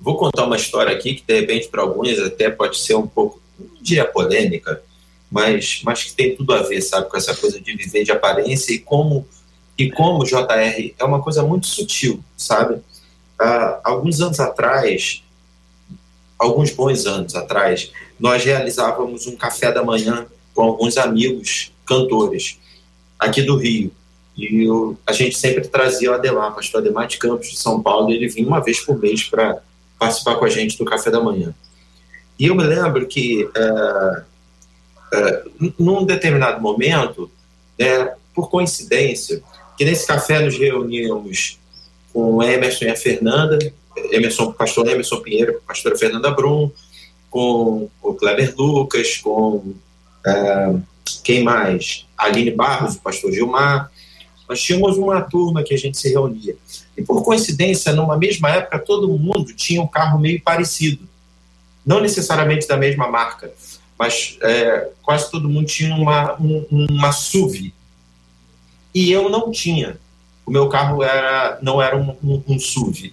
Vou contar uma história aqui que, de repente, para alguns até pode ser um pouco, não diria polêmica, mas, mas que tem tudo a ver, sabe, com essa coisa de viver de aparência e como, e como JR é uma coisa muito sutil, sabe? Há alguns anos atrás, alguns bons anos atrás, nós realizávamos um café da manhã com alguns amigos cantores aqui do Rio. E eu, a gente sempre trazia o Ademar, pastor Ademar de Campos, de São Paulo, e ele vinha uma vez por mês para participar com a gente do café da manhã. E eu me lembro que, uh, uh, num determinado momento, né, por coincidência, que nesse café nos reuníamos com Emerson e a Fernanda, Emerson, pastor Emerson Pinheiro, pastora Fernanda Brum, com o Kleber Lucas, com uh, quem mais? Aline Barros, o pastor Gilmar. Nós tínhamos uma turma que a gente se reunia. E por coincidência, numa mesma época, todo mundo tinha um carro meio parecido. Não necessariamente da mesma marca, mas é, quase todo mundo tinha uma, um, uma SUV. E eu não tinha. O meu carro era, não era um, um, um SUV.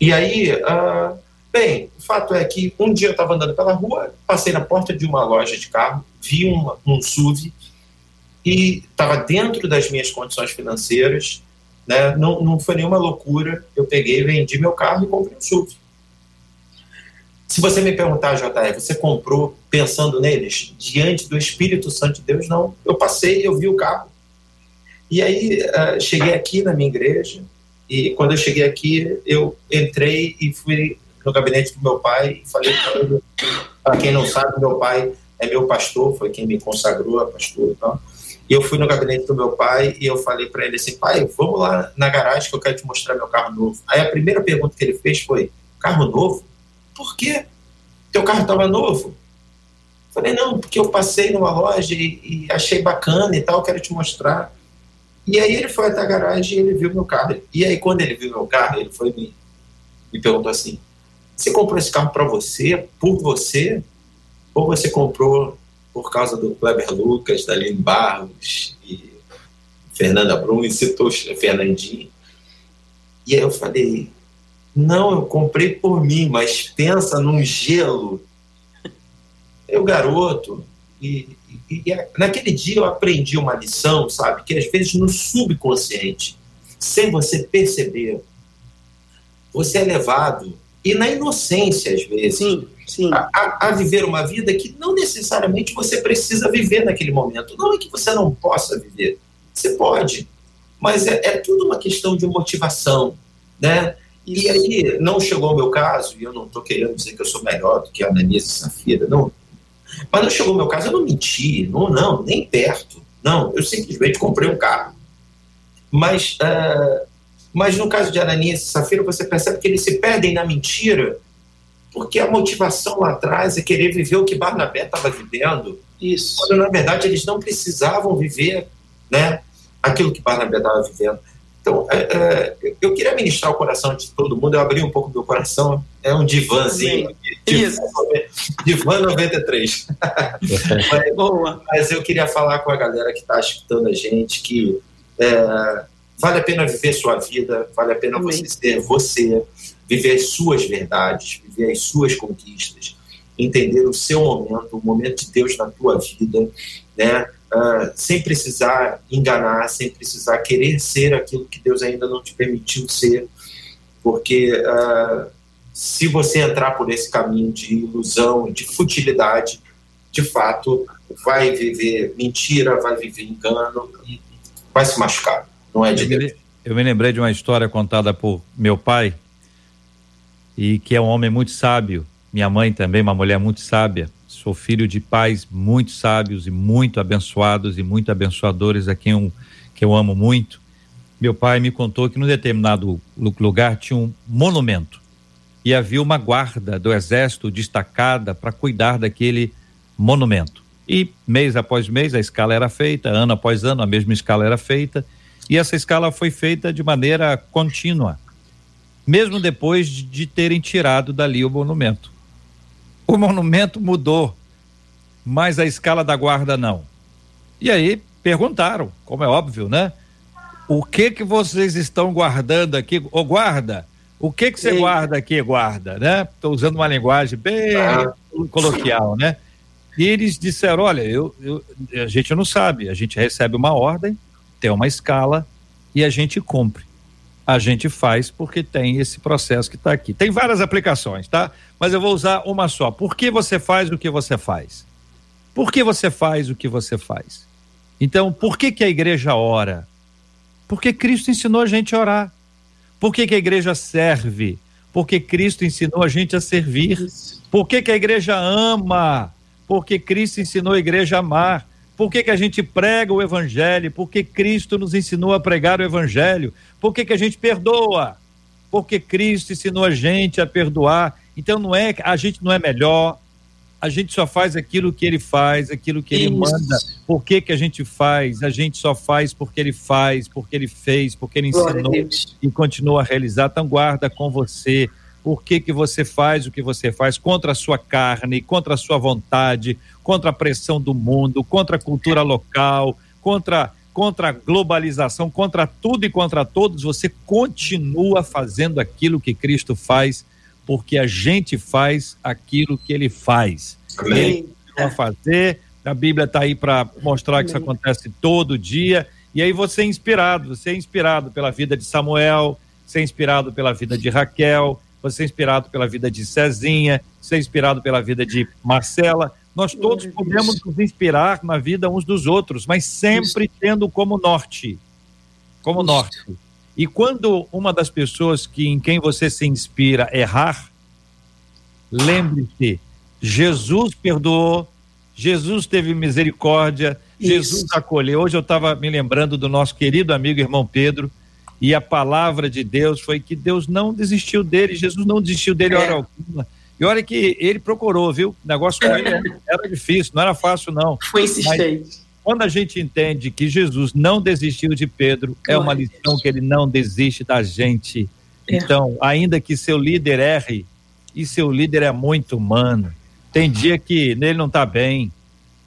E aí, uh, bem, o fato é que um dia eu estava andando pela rua, passei na porta de uma loja de carro, vi uma, um SUV e estava dentro das minhas condições financeiras né? Não, não foi nenhuma loucura. Eu peguei, vendi meu carro e comprei um SUV. Se você me perguntar, JR, você comprou pensando neles diante do Espírito Santo de Deus? Não. Eu passei, eu vi o carro. E aí uh, cheguei aqui na minha igreja e quando eu cheguei aqui eu entrei e fui no gabinete do meu pai e falei para quem não sabe, meu pai é meu pastor, foi quem me consagrou a pastor e tal. E eu fui no gabinete do meu pai e eu falei para ele assim: pai, vamos lá na garagem que eu quero te mostrar meu carro novo. Aí a primeira pergunta que ele fez foi: carro novo? Por quê? Teu carro estava novo? Falei: não, porque eu passei numa loja e, e, achei bacana e tal, quero te mostrar. E aí ele foi até a garagem e ele viu meu carro. E aí quando ele viu meu carro, ele foi me, me perguntou assim: você comprou esse carro para você, por você? Ou você comprou por causa do Kleber Lucas, da Aline Barros e Fernanda Brum, e citou Fernandinho. E aí eu falei, Não, eu comprei por mim, mas pensa num gelo. Eu, garoto, e, e, e, naquele dia eu aprendi uma lição, sabe? Que às vezes no subconsciente, sem você perceber, você é levado, e na inocência às vezes, sim, sim. A, a, a, viver uma vida que não necessariamente você precisa viver naquele momento. Não é que você não possa viver, você pode, mas é, é tudo uma questão de motivação, né? E aí, não chegou o meu caso, e eu não estou querendo dizer que eu sou melhor do que a Ananias e Safira, não. Mas não chegou o meu caso, eu não menti, não, não, nem perto. Não, eu simplesmente comprei um carro. Mas, uh, mas no caso de Ananias e Safira, você percebe que eles se perdem na mentira, porque a motivação lá atrás é querer viver o que Barnabé estava vivendo. Isso. Quando, na verdade, eles não precisavam viver né, aquilo que Barnabé estava vivendo. Então, é, é, eu queria ministrar o coração de todo mundo, eu abri um pouco meu coração, é um divãzinho. Isso. Divã 93. mas, Boa. mas eu queria falar com a galera que está escutando a gente que é, vale a pena viver sua vida, vale a pena você ser você, viver as suas verdades, viver as suas conquistas, entender o seu momento, o momento de Deus na tua vida, né? uh, sem precisar enganar, sem precisar querer ser aquilo que Deus ainda não te permitiu ser, porque uh, se você entrar por esse caminho de ilusão, de futilidade, de fato, vai viver mentira, vai viver engano e vai se machucar. Não é de Deus. Eu me lembrei de uma história contada por meu pai, e que é um homem muito sábio, minha mãe também, uma mulher muito sábia. Sou filho de pais muito sábios e muito abençoados e muito abençoadores a quem eu, que eu amo muito. Meu pai me contou que num determinado lugar tinha um monumento e havia uma guarda do exército destacada para cuidar daquele monumento. E mês após mês a escala era feita, ano após ano a mesma escala era feita, e essa escala foi feita de maneira contínua, mesmo depois de terem tirado dali o monumento o monumento mudou, mas a escala da guarda não. E aí perguntaram, como é óbvio, né? O que que vocês estão guardando aqui? Ô guarda, o que que você guarda aqui, guarda, né? Estou usando uma linguagem bem ah. coloquial, né? E eles disseram, olha, eu, eu, a gente não sabe, a gente recebe uma ordem, tem uma escala e a gente cumpre a gente faz porque tem esse processo que está aqui. Tem várias aplicações, tá? Mas eu vou usar uma só. Por que você faz o que você faz? Por que você faz o que você faz? Então, por que, que a igreja ora? Porque Cristo ensinou a gente a orar. Por que, que a igreja serve? Porque Cristo ensinou a gente a servir. Por que, que a igreja ama? Porque Cristo ensinou a igreja a amar. Por que, que a gente prega o evangelho? Porque Cristo nos ensinou a pregar o evangelho. Por que, que a gente perdoa? Porque Cristo ensinou a gente a perdoar. Então não é a gente não é melhor, a gente só faz aquilo que ele faz, aquilo que ele Isso. manda. Por que, que a gente faz? A gente só faz porque ele faz, porque ele fez, porque ele ensinou e continua a realizar. Então guarda com você por que, que você faz o que você faz contra a sua carne, contra a sua vontade, contra a pressão do mundo, contra a cultura local, contra, contra a globalização, contra tudo e contra todos, você continua fazendo aquilo que Cristo faz, porque a gente faz aquilo que ele faz. Amém. Ele continua a fazer, a Bíblia está aí para mostrar Amém. que isso acontece todo dia, e aí você é inspirado, você é inspirado pela vida de Samuel, você é inspirado pela vida de Raquel, você é inspirado pela vida de Cezinha, você é inspirado pela vida de Marcela. Nós todos podemos nos inspirar na vida uns dos outros, mas sempre tendo como norte. Como norte. E quando uma das pessoas que em quem você se inspira errar, lembre-se, Jesus perdoou, Jesus teve misericórdia, Isso. Jesus acolheu. Hoje eu estava me lembrando do nosso querido amigo irmão Pedro, e a palavra de Deus foi que Deus não desistiu dele, Jesus não desistiu dele é. hora alguma. E olha que ele procurou, viu? O negócio com ele era difícil, não era fácil, não. Foi insistente. Mas, quando a gente entende que Jesus não desistiu de Pedro, é uma lição que ele não desiste da gente. É. Então, ainda que seu líder erre, e seu líder é muito humano, tem dia que nele não está bem.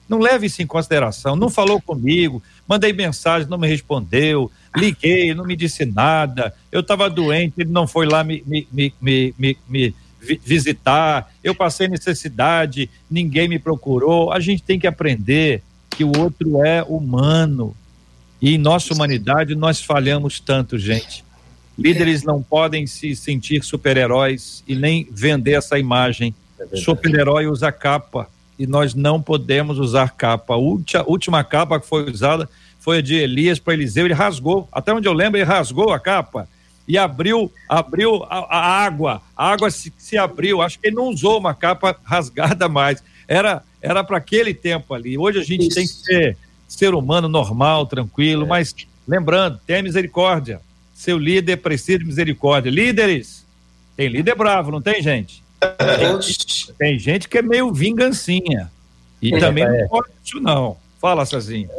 Não leve isso em consideração. Não falou comigo, mandei mensagem, não me respondeu, liguei, não me disse nada, eu estava doente, ele não foi lá me, me, me, me, me, visitar, eu passei necessidade, ninguém me procurou. A gente tem que aprender que o outro é humano. E em nossa humanidade nós falhamos tanto, gente. Líderes não podem se sentir super-heróis e nem vender essa imagem. É super-herói usa capa e nós não podemos usar capa. A última capa que foi usada foi a de Elias para Eliseu, ele rasgou. Até onde eu lembro, ele rasgou a capa e abriu abriu a, a água. A água se, se, abriu. Acho que ele não usou uma capa <laughs> rasgada mais. Era era para aquele tempo ali. Hoje a gente Isso. tem que ser ser humano normal, tranquilo, é. mas lembrando, tenha misericórdia. Seu líder precisa de misericórdia. Líderes, tem líder bravo, não tem gente? Tem, tem gente que é meio vingancinha. E é, também é. não pode isso, não. Fala, Cezinha.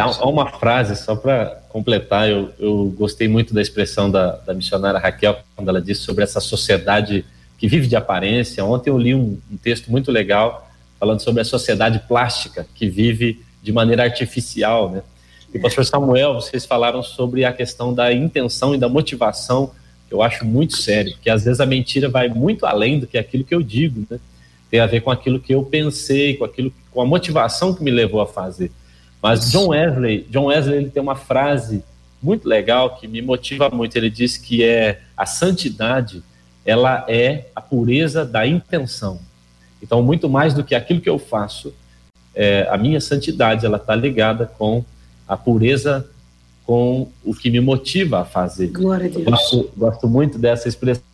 Há uma frase, só para completar, eu, eu gostei muito da expressão da, da missionária Raquel, quando ela disse sobre essa sociedade que vive de aparência. Ontem eu li um, um texto muito legal falando sobre a sociedade plástica que vive de maneira artificial, né? E, pastor Samuel, vocês falaram sobre a questão da intenção e da motivação, que eu acho muito sério, porque às vezes a mentira vai muito além do que aquilo que eu digo, né? Tem a ver com aquilo que eu pensei, com aquilo, com a motivação que me levou a fazer. Mas John Wesley, John Wesley ele tem uma frase muito legal que me motiva muito. Ele diz que é a santidade, ela é a pureza da intenção. Então, muito mais do que aquilo que eu faço, é, a minha santidade ela está ligada com a pureza, com o que me motiva a fazer. Glória a Deus. Gosto, gosto muito dessa expressão.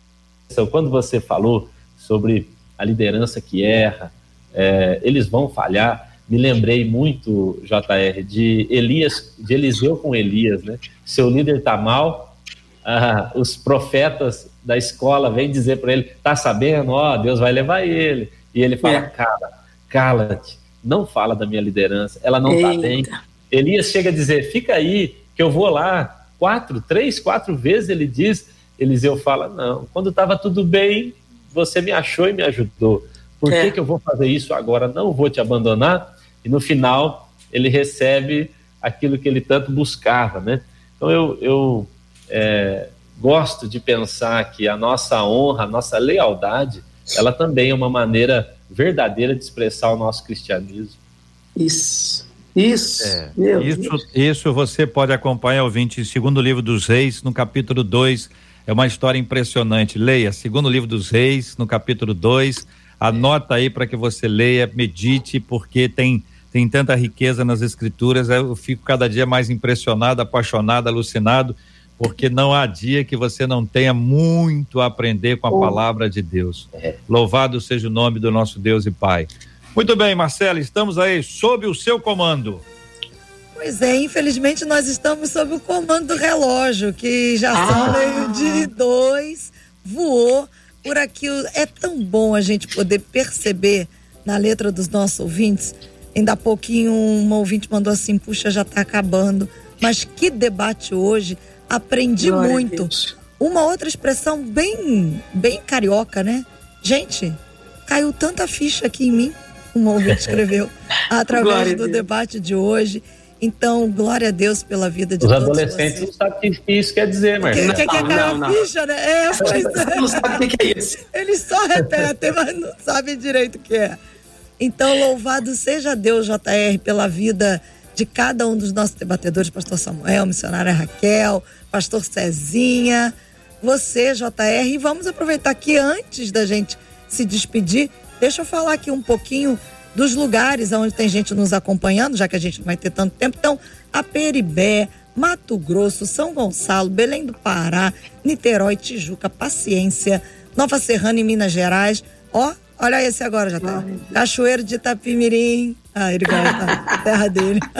Quando você falou sobre a liderança que erra, é, eles vão falhar. Me lembrei muito, JR, de Elias, de Eliseu com Elias, né? Seu líder está mal, ah, os profetas da escola vêm dizer para ele: tá sabendo? Ó, Deus vai levar ele. E ele fala: é. cara, cala-te, não fala da minha liderança, ela não está bem. Elias chega a dizer: fica aí, que eu vou lá. Quatro, três, quatro vezes ele diz. Eliseu fala: não, quando estava tudo bem, você me achou e me ajudou. Por é. que, que eu vou fazer isso agora? Não vou te abandonar. E no final, ele recebe aquilo que ele tanto buscava, né? Então, eu, eu é, gosto de pensar que a nossa honra, a nossa lealdade, ela também é uma maneira verdadeira de expressar o nosso cristianismo. Isso. Isso, é, isso, isso você pode acompanhar, ouvinte, em segundo livro dos reis, no capítulo 2. É uma história impressionante. Leia, segundo livro dos reis, no capítulo 2. Anota aí para que você leia, medite, porque tem, tem tanta riqueza nas escrituras. Eu fico cada dia mais impressionado, apaixonado, alucinado, porque não há dia que você não tenha muito a aprender com a palavra de Deus. É. Louvado seja o nome do nosso Deus e Pai. Muito bem, Marcela, estamos aí sob o seu comando. Pois é, infelizmente nós estamos sob o comando do relógio, que já ah. são meio de dois, voou por aqui. É tão bom a gente poder perceber na letra dos nossos ouvintes. Ainda há pouquinho uma ouvinte mandou assim, puxa, já está acabando. Mas que debate hoje, aprendi Glória muito. Uma outra expressão bem, bem carioca, né? Gente, caiu tanta ficha aqui em mim um ouvinte <laughs> escreveu, através do debate de hoje. Então, glória a Deus pela vida de Os todos adolescentes vocês. não sabem o que isso quer dizer, Marcelo. O que, que, é ficha, né? É, é. Não sabe o que é isso. Eles só repetem, mas não sabem direito o que é. Então, louvado seja Deus, JR, pela vida de cada um dos nossos debatedores, pastor Samuel, missionária Raquel, pastor Cezinha, você, JR, e vamos aproveitar que antes da gente se despedir, Deixa eu falar aqui um pouquinho dos lugares onde tem gente nos acompanhando, já que a gente não vai ter tanto tempo. Então, a Peribé, Mato Grosso, São Gonçalo, Belém do Pará, Niterói, Tijuca, Paciência, Nova Serrana e Minas Gerais. Ó, olha esse agora, já tá. Cachoeiro de Itapimirim. Ah, ele gosta <laughs> da terra dele. <laughs>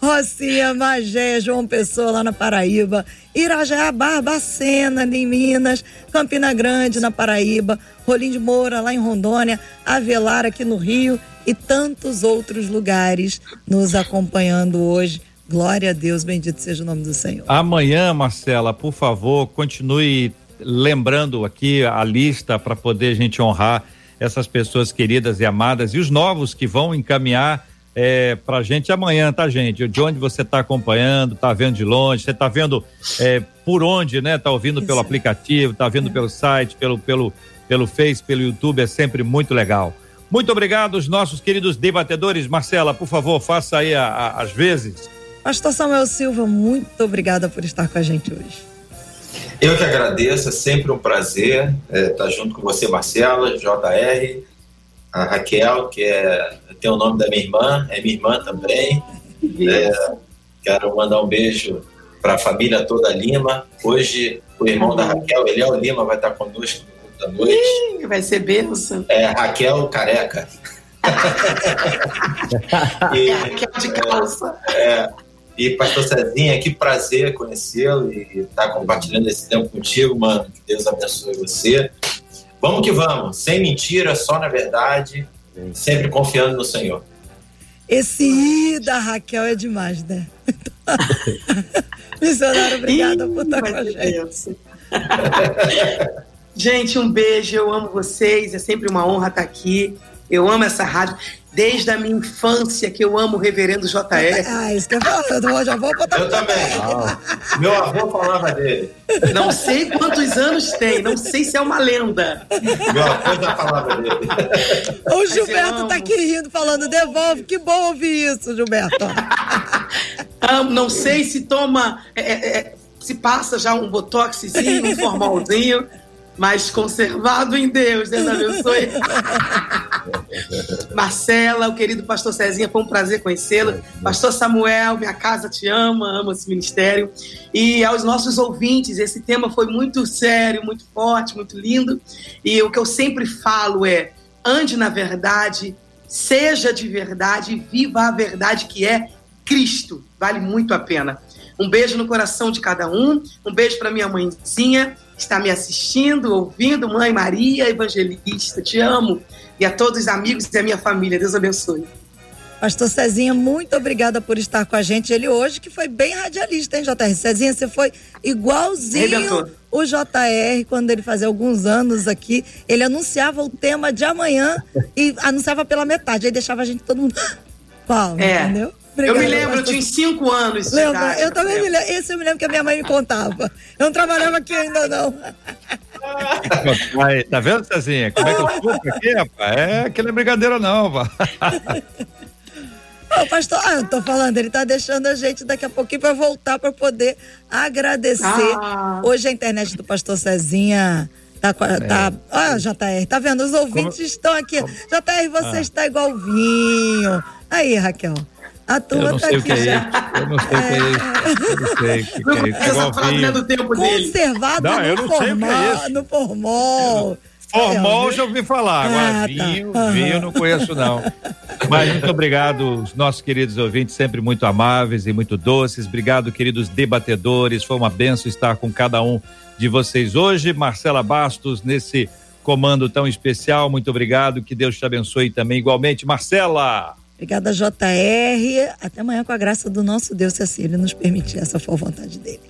Rocinha, Magé, João Pessoa lá na Paraíba, Irajá, Barbacena em Minas, Campina Grande na Paraíba, Rolim de Moura lá em Rondônia, Avelar aqui no Rio e tantos outros lugares nos acompanhando hoje. Glória a Deus, bendito seja o nome do Senhor. Amanhã, Marcela, por favor, continue lembrando aqui a lista para poder a gente honrar essas pessoas queridas e amadas e os novos que vão encaminhar é, pra gente amanhã, tá, gente? De onde você tá acompanhando, tá vendo de longe, você tá vendo é, por onde, né? Tá ouvindo pelo aplicativo, tá vendo pelo site, pelo, pelo, pelo Face, pelo YouTube, é sempre muito legal. Muito obrigado, os nossos queridos debatedores. Marcela, por favor, faça aí a, a, as vezes. Pastor Samuel Silva, muito obrigada por estar com a gente hoje. Eu que agradeço, é sempre um prazer é, estar junto com você, Marcela, JR, a Raquel, que é, tem o nome da minha irmã, é minha irmã também. É, quero mandar um beijo para a família toda Lima. Hoje, o irmão da Raquel, é o Lima, vai estar conosco da noite. Ih, vai ser benção. É Raquel Careca. <laughs> e, é Raquel de calça. É, e pastor Cezinha, que prazer conhecê-lo e estar compartilhando esse tempo contigo, mano. Que Deus abençoe você. Vamos que vamos, sem mentira, só na verdade, sempre confiando no Senhor. Esse I da Raquel é demais, né? <laughs> Missionário, obrigada por estar com a gente. <laughs> gente, um beijo, eu amo vocês, é sempre uma honra estar aqui. Eu amo essa rádio desde a minha infância que eu amo o reverendo JR. <laughs> Ah, isso que eu falo, eu já vou botar Eu também. Meu avô falava dele. Não sei quantos anos tem, não sei se é uma lenda. Meu avô já falava dele. O Gilberto tá aqui rindo, falando, devolve, que bom ouvir isso, Gilberto. <laughs> amo, não sei se toma, é, é, é se passa já um botoxzinho, um formalzinho mas conservado em Deus. Deus abençoe. <laughs> Marcela, o querido pastor Cezinha, foi um prazer conhecê-lo. Pastor Samuel, minha casa te ama, ama esse ministério. E aos nossos ouvintes, esse tema foi muito sério, muito forte, muito lindo. E o que eu sempre falo é: ande na verdade, seja de verdade, viva a verdade que é Cristo. Vale muito a pena. Um beijo no coração de cada um. Um beijo para minha mãezinha está me assistindo, ouvindo, Mãe Maria Evangelista, te amo. E a todos os amigos e a minha família, Deus abençoe. Pastor Cezinha, muito obrigada por estar com a gente. Ele hoje que foi bem radialista, hein, JR? Cezinha, você foi igualzinho o JR quando ele fazia alguns anos aqui. Ele anunciava o tema de amanhã e anunciava pela metade. Aí deixava a gente todo mundo. <gasps> Paulo, é. entendeu? Obrigada, eu me lembro, eu tinha cinco anos. Lembra? Eu também me lembro. Esse eu me lembro que a minha mãe me contava. Eu não trabalhava aqui ainda, não. Aí, tá vendo, Cezinha? Como é que eu desculpa aqui, rapaz? É que não é brincadeira, não, pá. Ô, pastor, ah, eu tô falando, ele tá deixando a gente daqui a pouquinho para voltar para poder agradecer. Ah. Hoje a internet do pastor Cezinha tá. É. tá olha, JR, tá vendo? Os ouvintes Como? estão aqui. Como? JR, você ah. está igual vinho. Aí, Raquel. A tua eu não tá sei aqui o que já. É Eu não sei o que é isso. Eu não sei o que, que é isso. Essa frase é do tempo dele. Conservado não, eu não sei o que é isso. no formol. Formol já ouvi falar, agora ah, vinho, tá. vinho eu não conheço não. Mas muito obrigado, os nossos queridos ouvintes, sempre muito amáveis e muito doces. Obrigado, queridos debatedores, foi uma benção estar com cada um de vocês hoje. Marcela Bastos, nesse comando tão especial, muito obrigado, que Deus te abençoe também igualmente. Marcela! Obrigada, JR. Até amanhã, com a graça do nosso Deus, se assim ele nos permitir, essa for a vontade dele.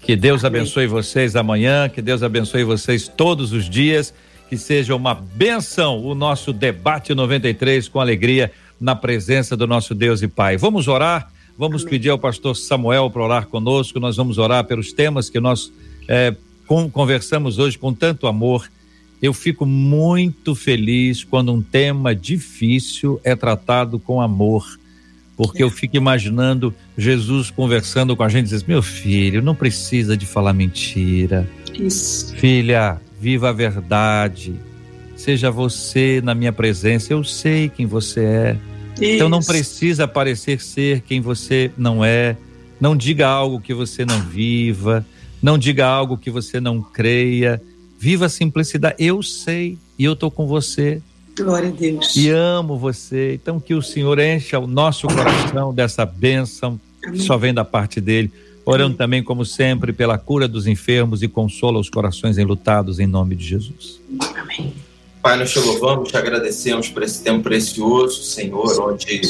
Que Deus abençoe vocês amanhã, que Deus abençoe vocês todos os dias, que seja uma benção o nosso debate 93 com alegria na presença do nosso Deus e Pai. Vamos orar, vamos Amém. pedir ao pastor Samuel para orar conosco, nós vamos orar pelos temas que nós é, com, conversamos hoje com tanto amor eu fico muito feliz quando um tema difícil é tratado com amor, porque eu fico imaginando Jesus conversando com a gente, diz: "Meu filho, não precisa de falar mentira. Isso. Filha, viva a verdade. Seja você na minha presença, eu sei quem você é. Isso. Então não precisa parecer ser quem você não é. Não diga algo que você não viva, não diga algo que você não creia Viva a simplicidade. Eu sei e eu estou com você. Glória a Deus. E amo você. Então que o Senhor encha o nosso coração dessa bênção Amém. que só vem da parte dele. Orando Amém. também, como sempre, pela cura dos enfermos e consola os corações enlutados em nome de Jesus. Amém. Pai, nós te louvamos, te agradecemos por esse tempo precioso, Senhor, onde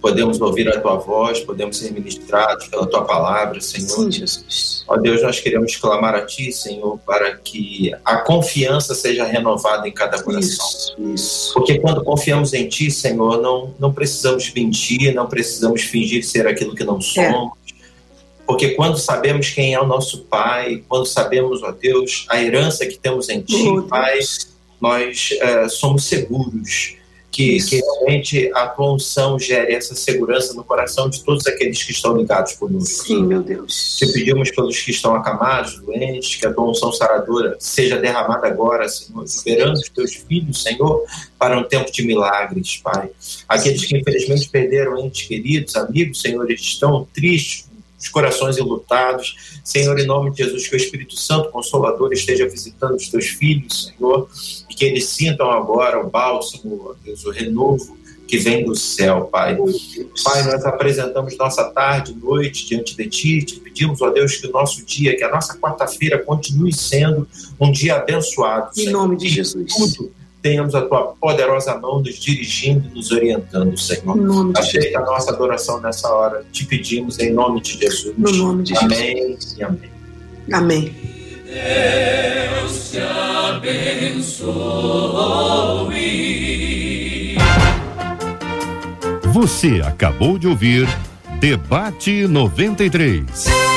podemos ouvir a tua voz, podemos ser ministrados pela tua palavra, Senhor. Sim, Jesus. Ó Deus, nós queremos clamar a ti, Senhor, para que a confiança seja renovada em cada coração. Isso, isso. Porque quando confiamos em ti, Senhor, não, não precisamos mentir, não precisamos fingir ser aquilo que não somos. Porque quando sabemos quem é o nosso Pai, quando sabemos, ó Deus, a herança que temos em Ti, Oh, Pai, nós eh, somos seguros que, que realmente a tua unção gere essa segurança no coração de todos aqueles que estão ligados conosco. Sim, meu Deus. Te pedimos pelos que estão acamados, doentes, que a tua unção saradora seja derramada agora, Senhor, esperando os teus filhos, Senhor, para um tempo de milagres, Pai. Aqueles que infelizmente perderam entes queridos, amigos, Senhor, eles estão tristes, os corações enlutados. Senhor, em nome de Jesus, que o Espírito Santo Consolador esteja visitando os teus filhos, Senhor, e que eles sintam agora o bálsamo, Deus, o renovo que vem do céu, Pai. Pai, nós apresentamos nossa tarde, noite diante de Ti, te pedimos, ó Deus, que o nosso dia, que a nossa quarta-feira continue sendo um dia abençoado. Em Senhor. nome de Jesus. Tudo tenhamos a Tua poderosa mão nos dirigindo, nos orientando, Senhor. Jesus. Aceita a nossa adoração nessa hora. Te pedimos em nome de Jesus. No nome de Jesus. amém e amém. Amém. Você acabou de ouvir Debate 93.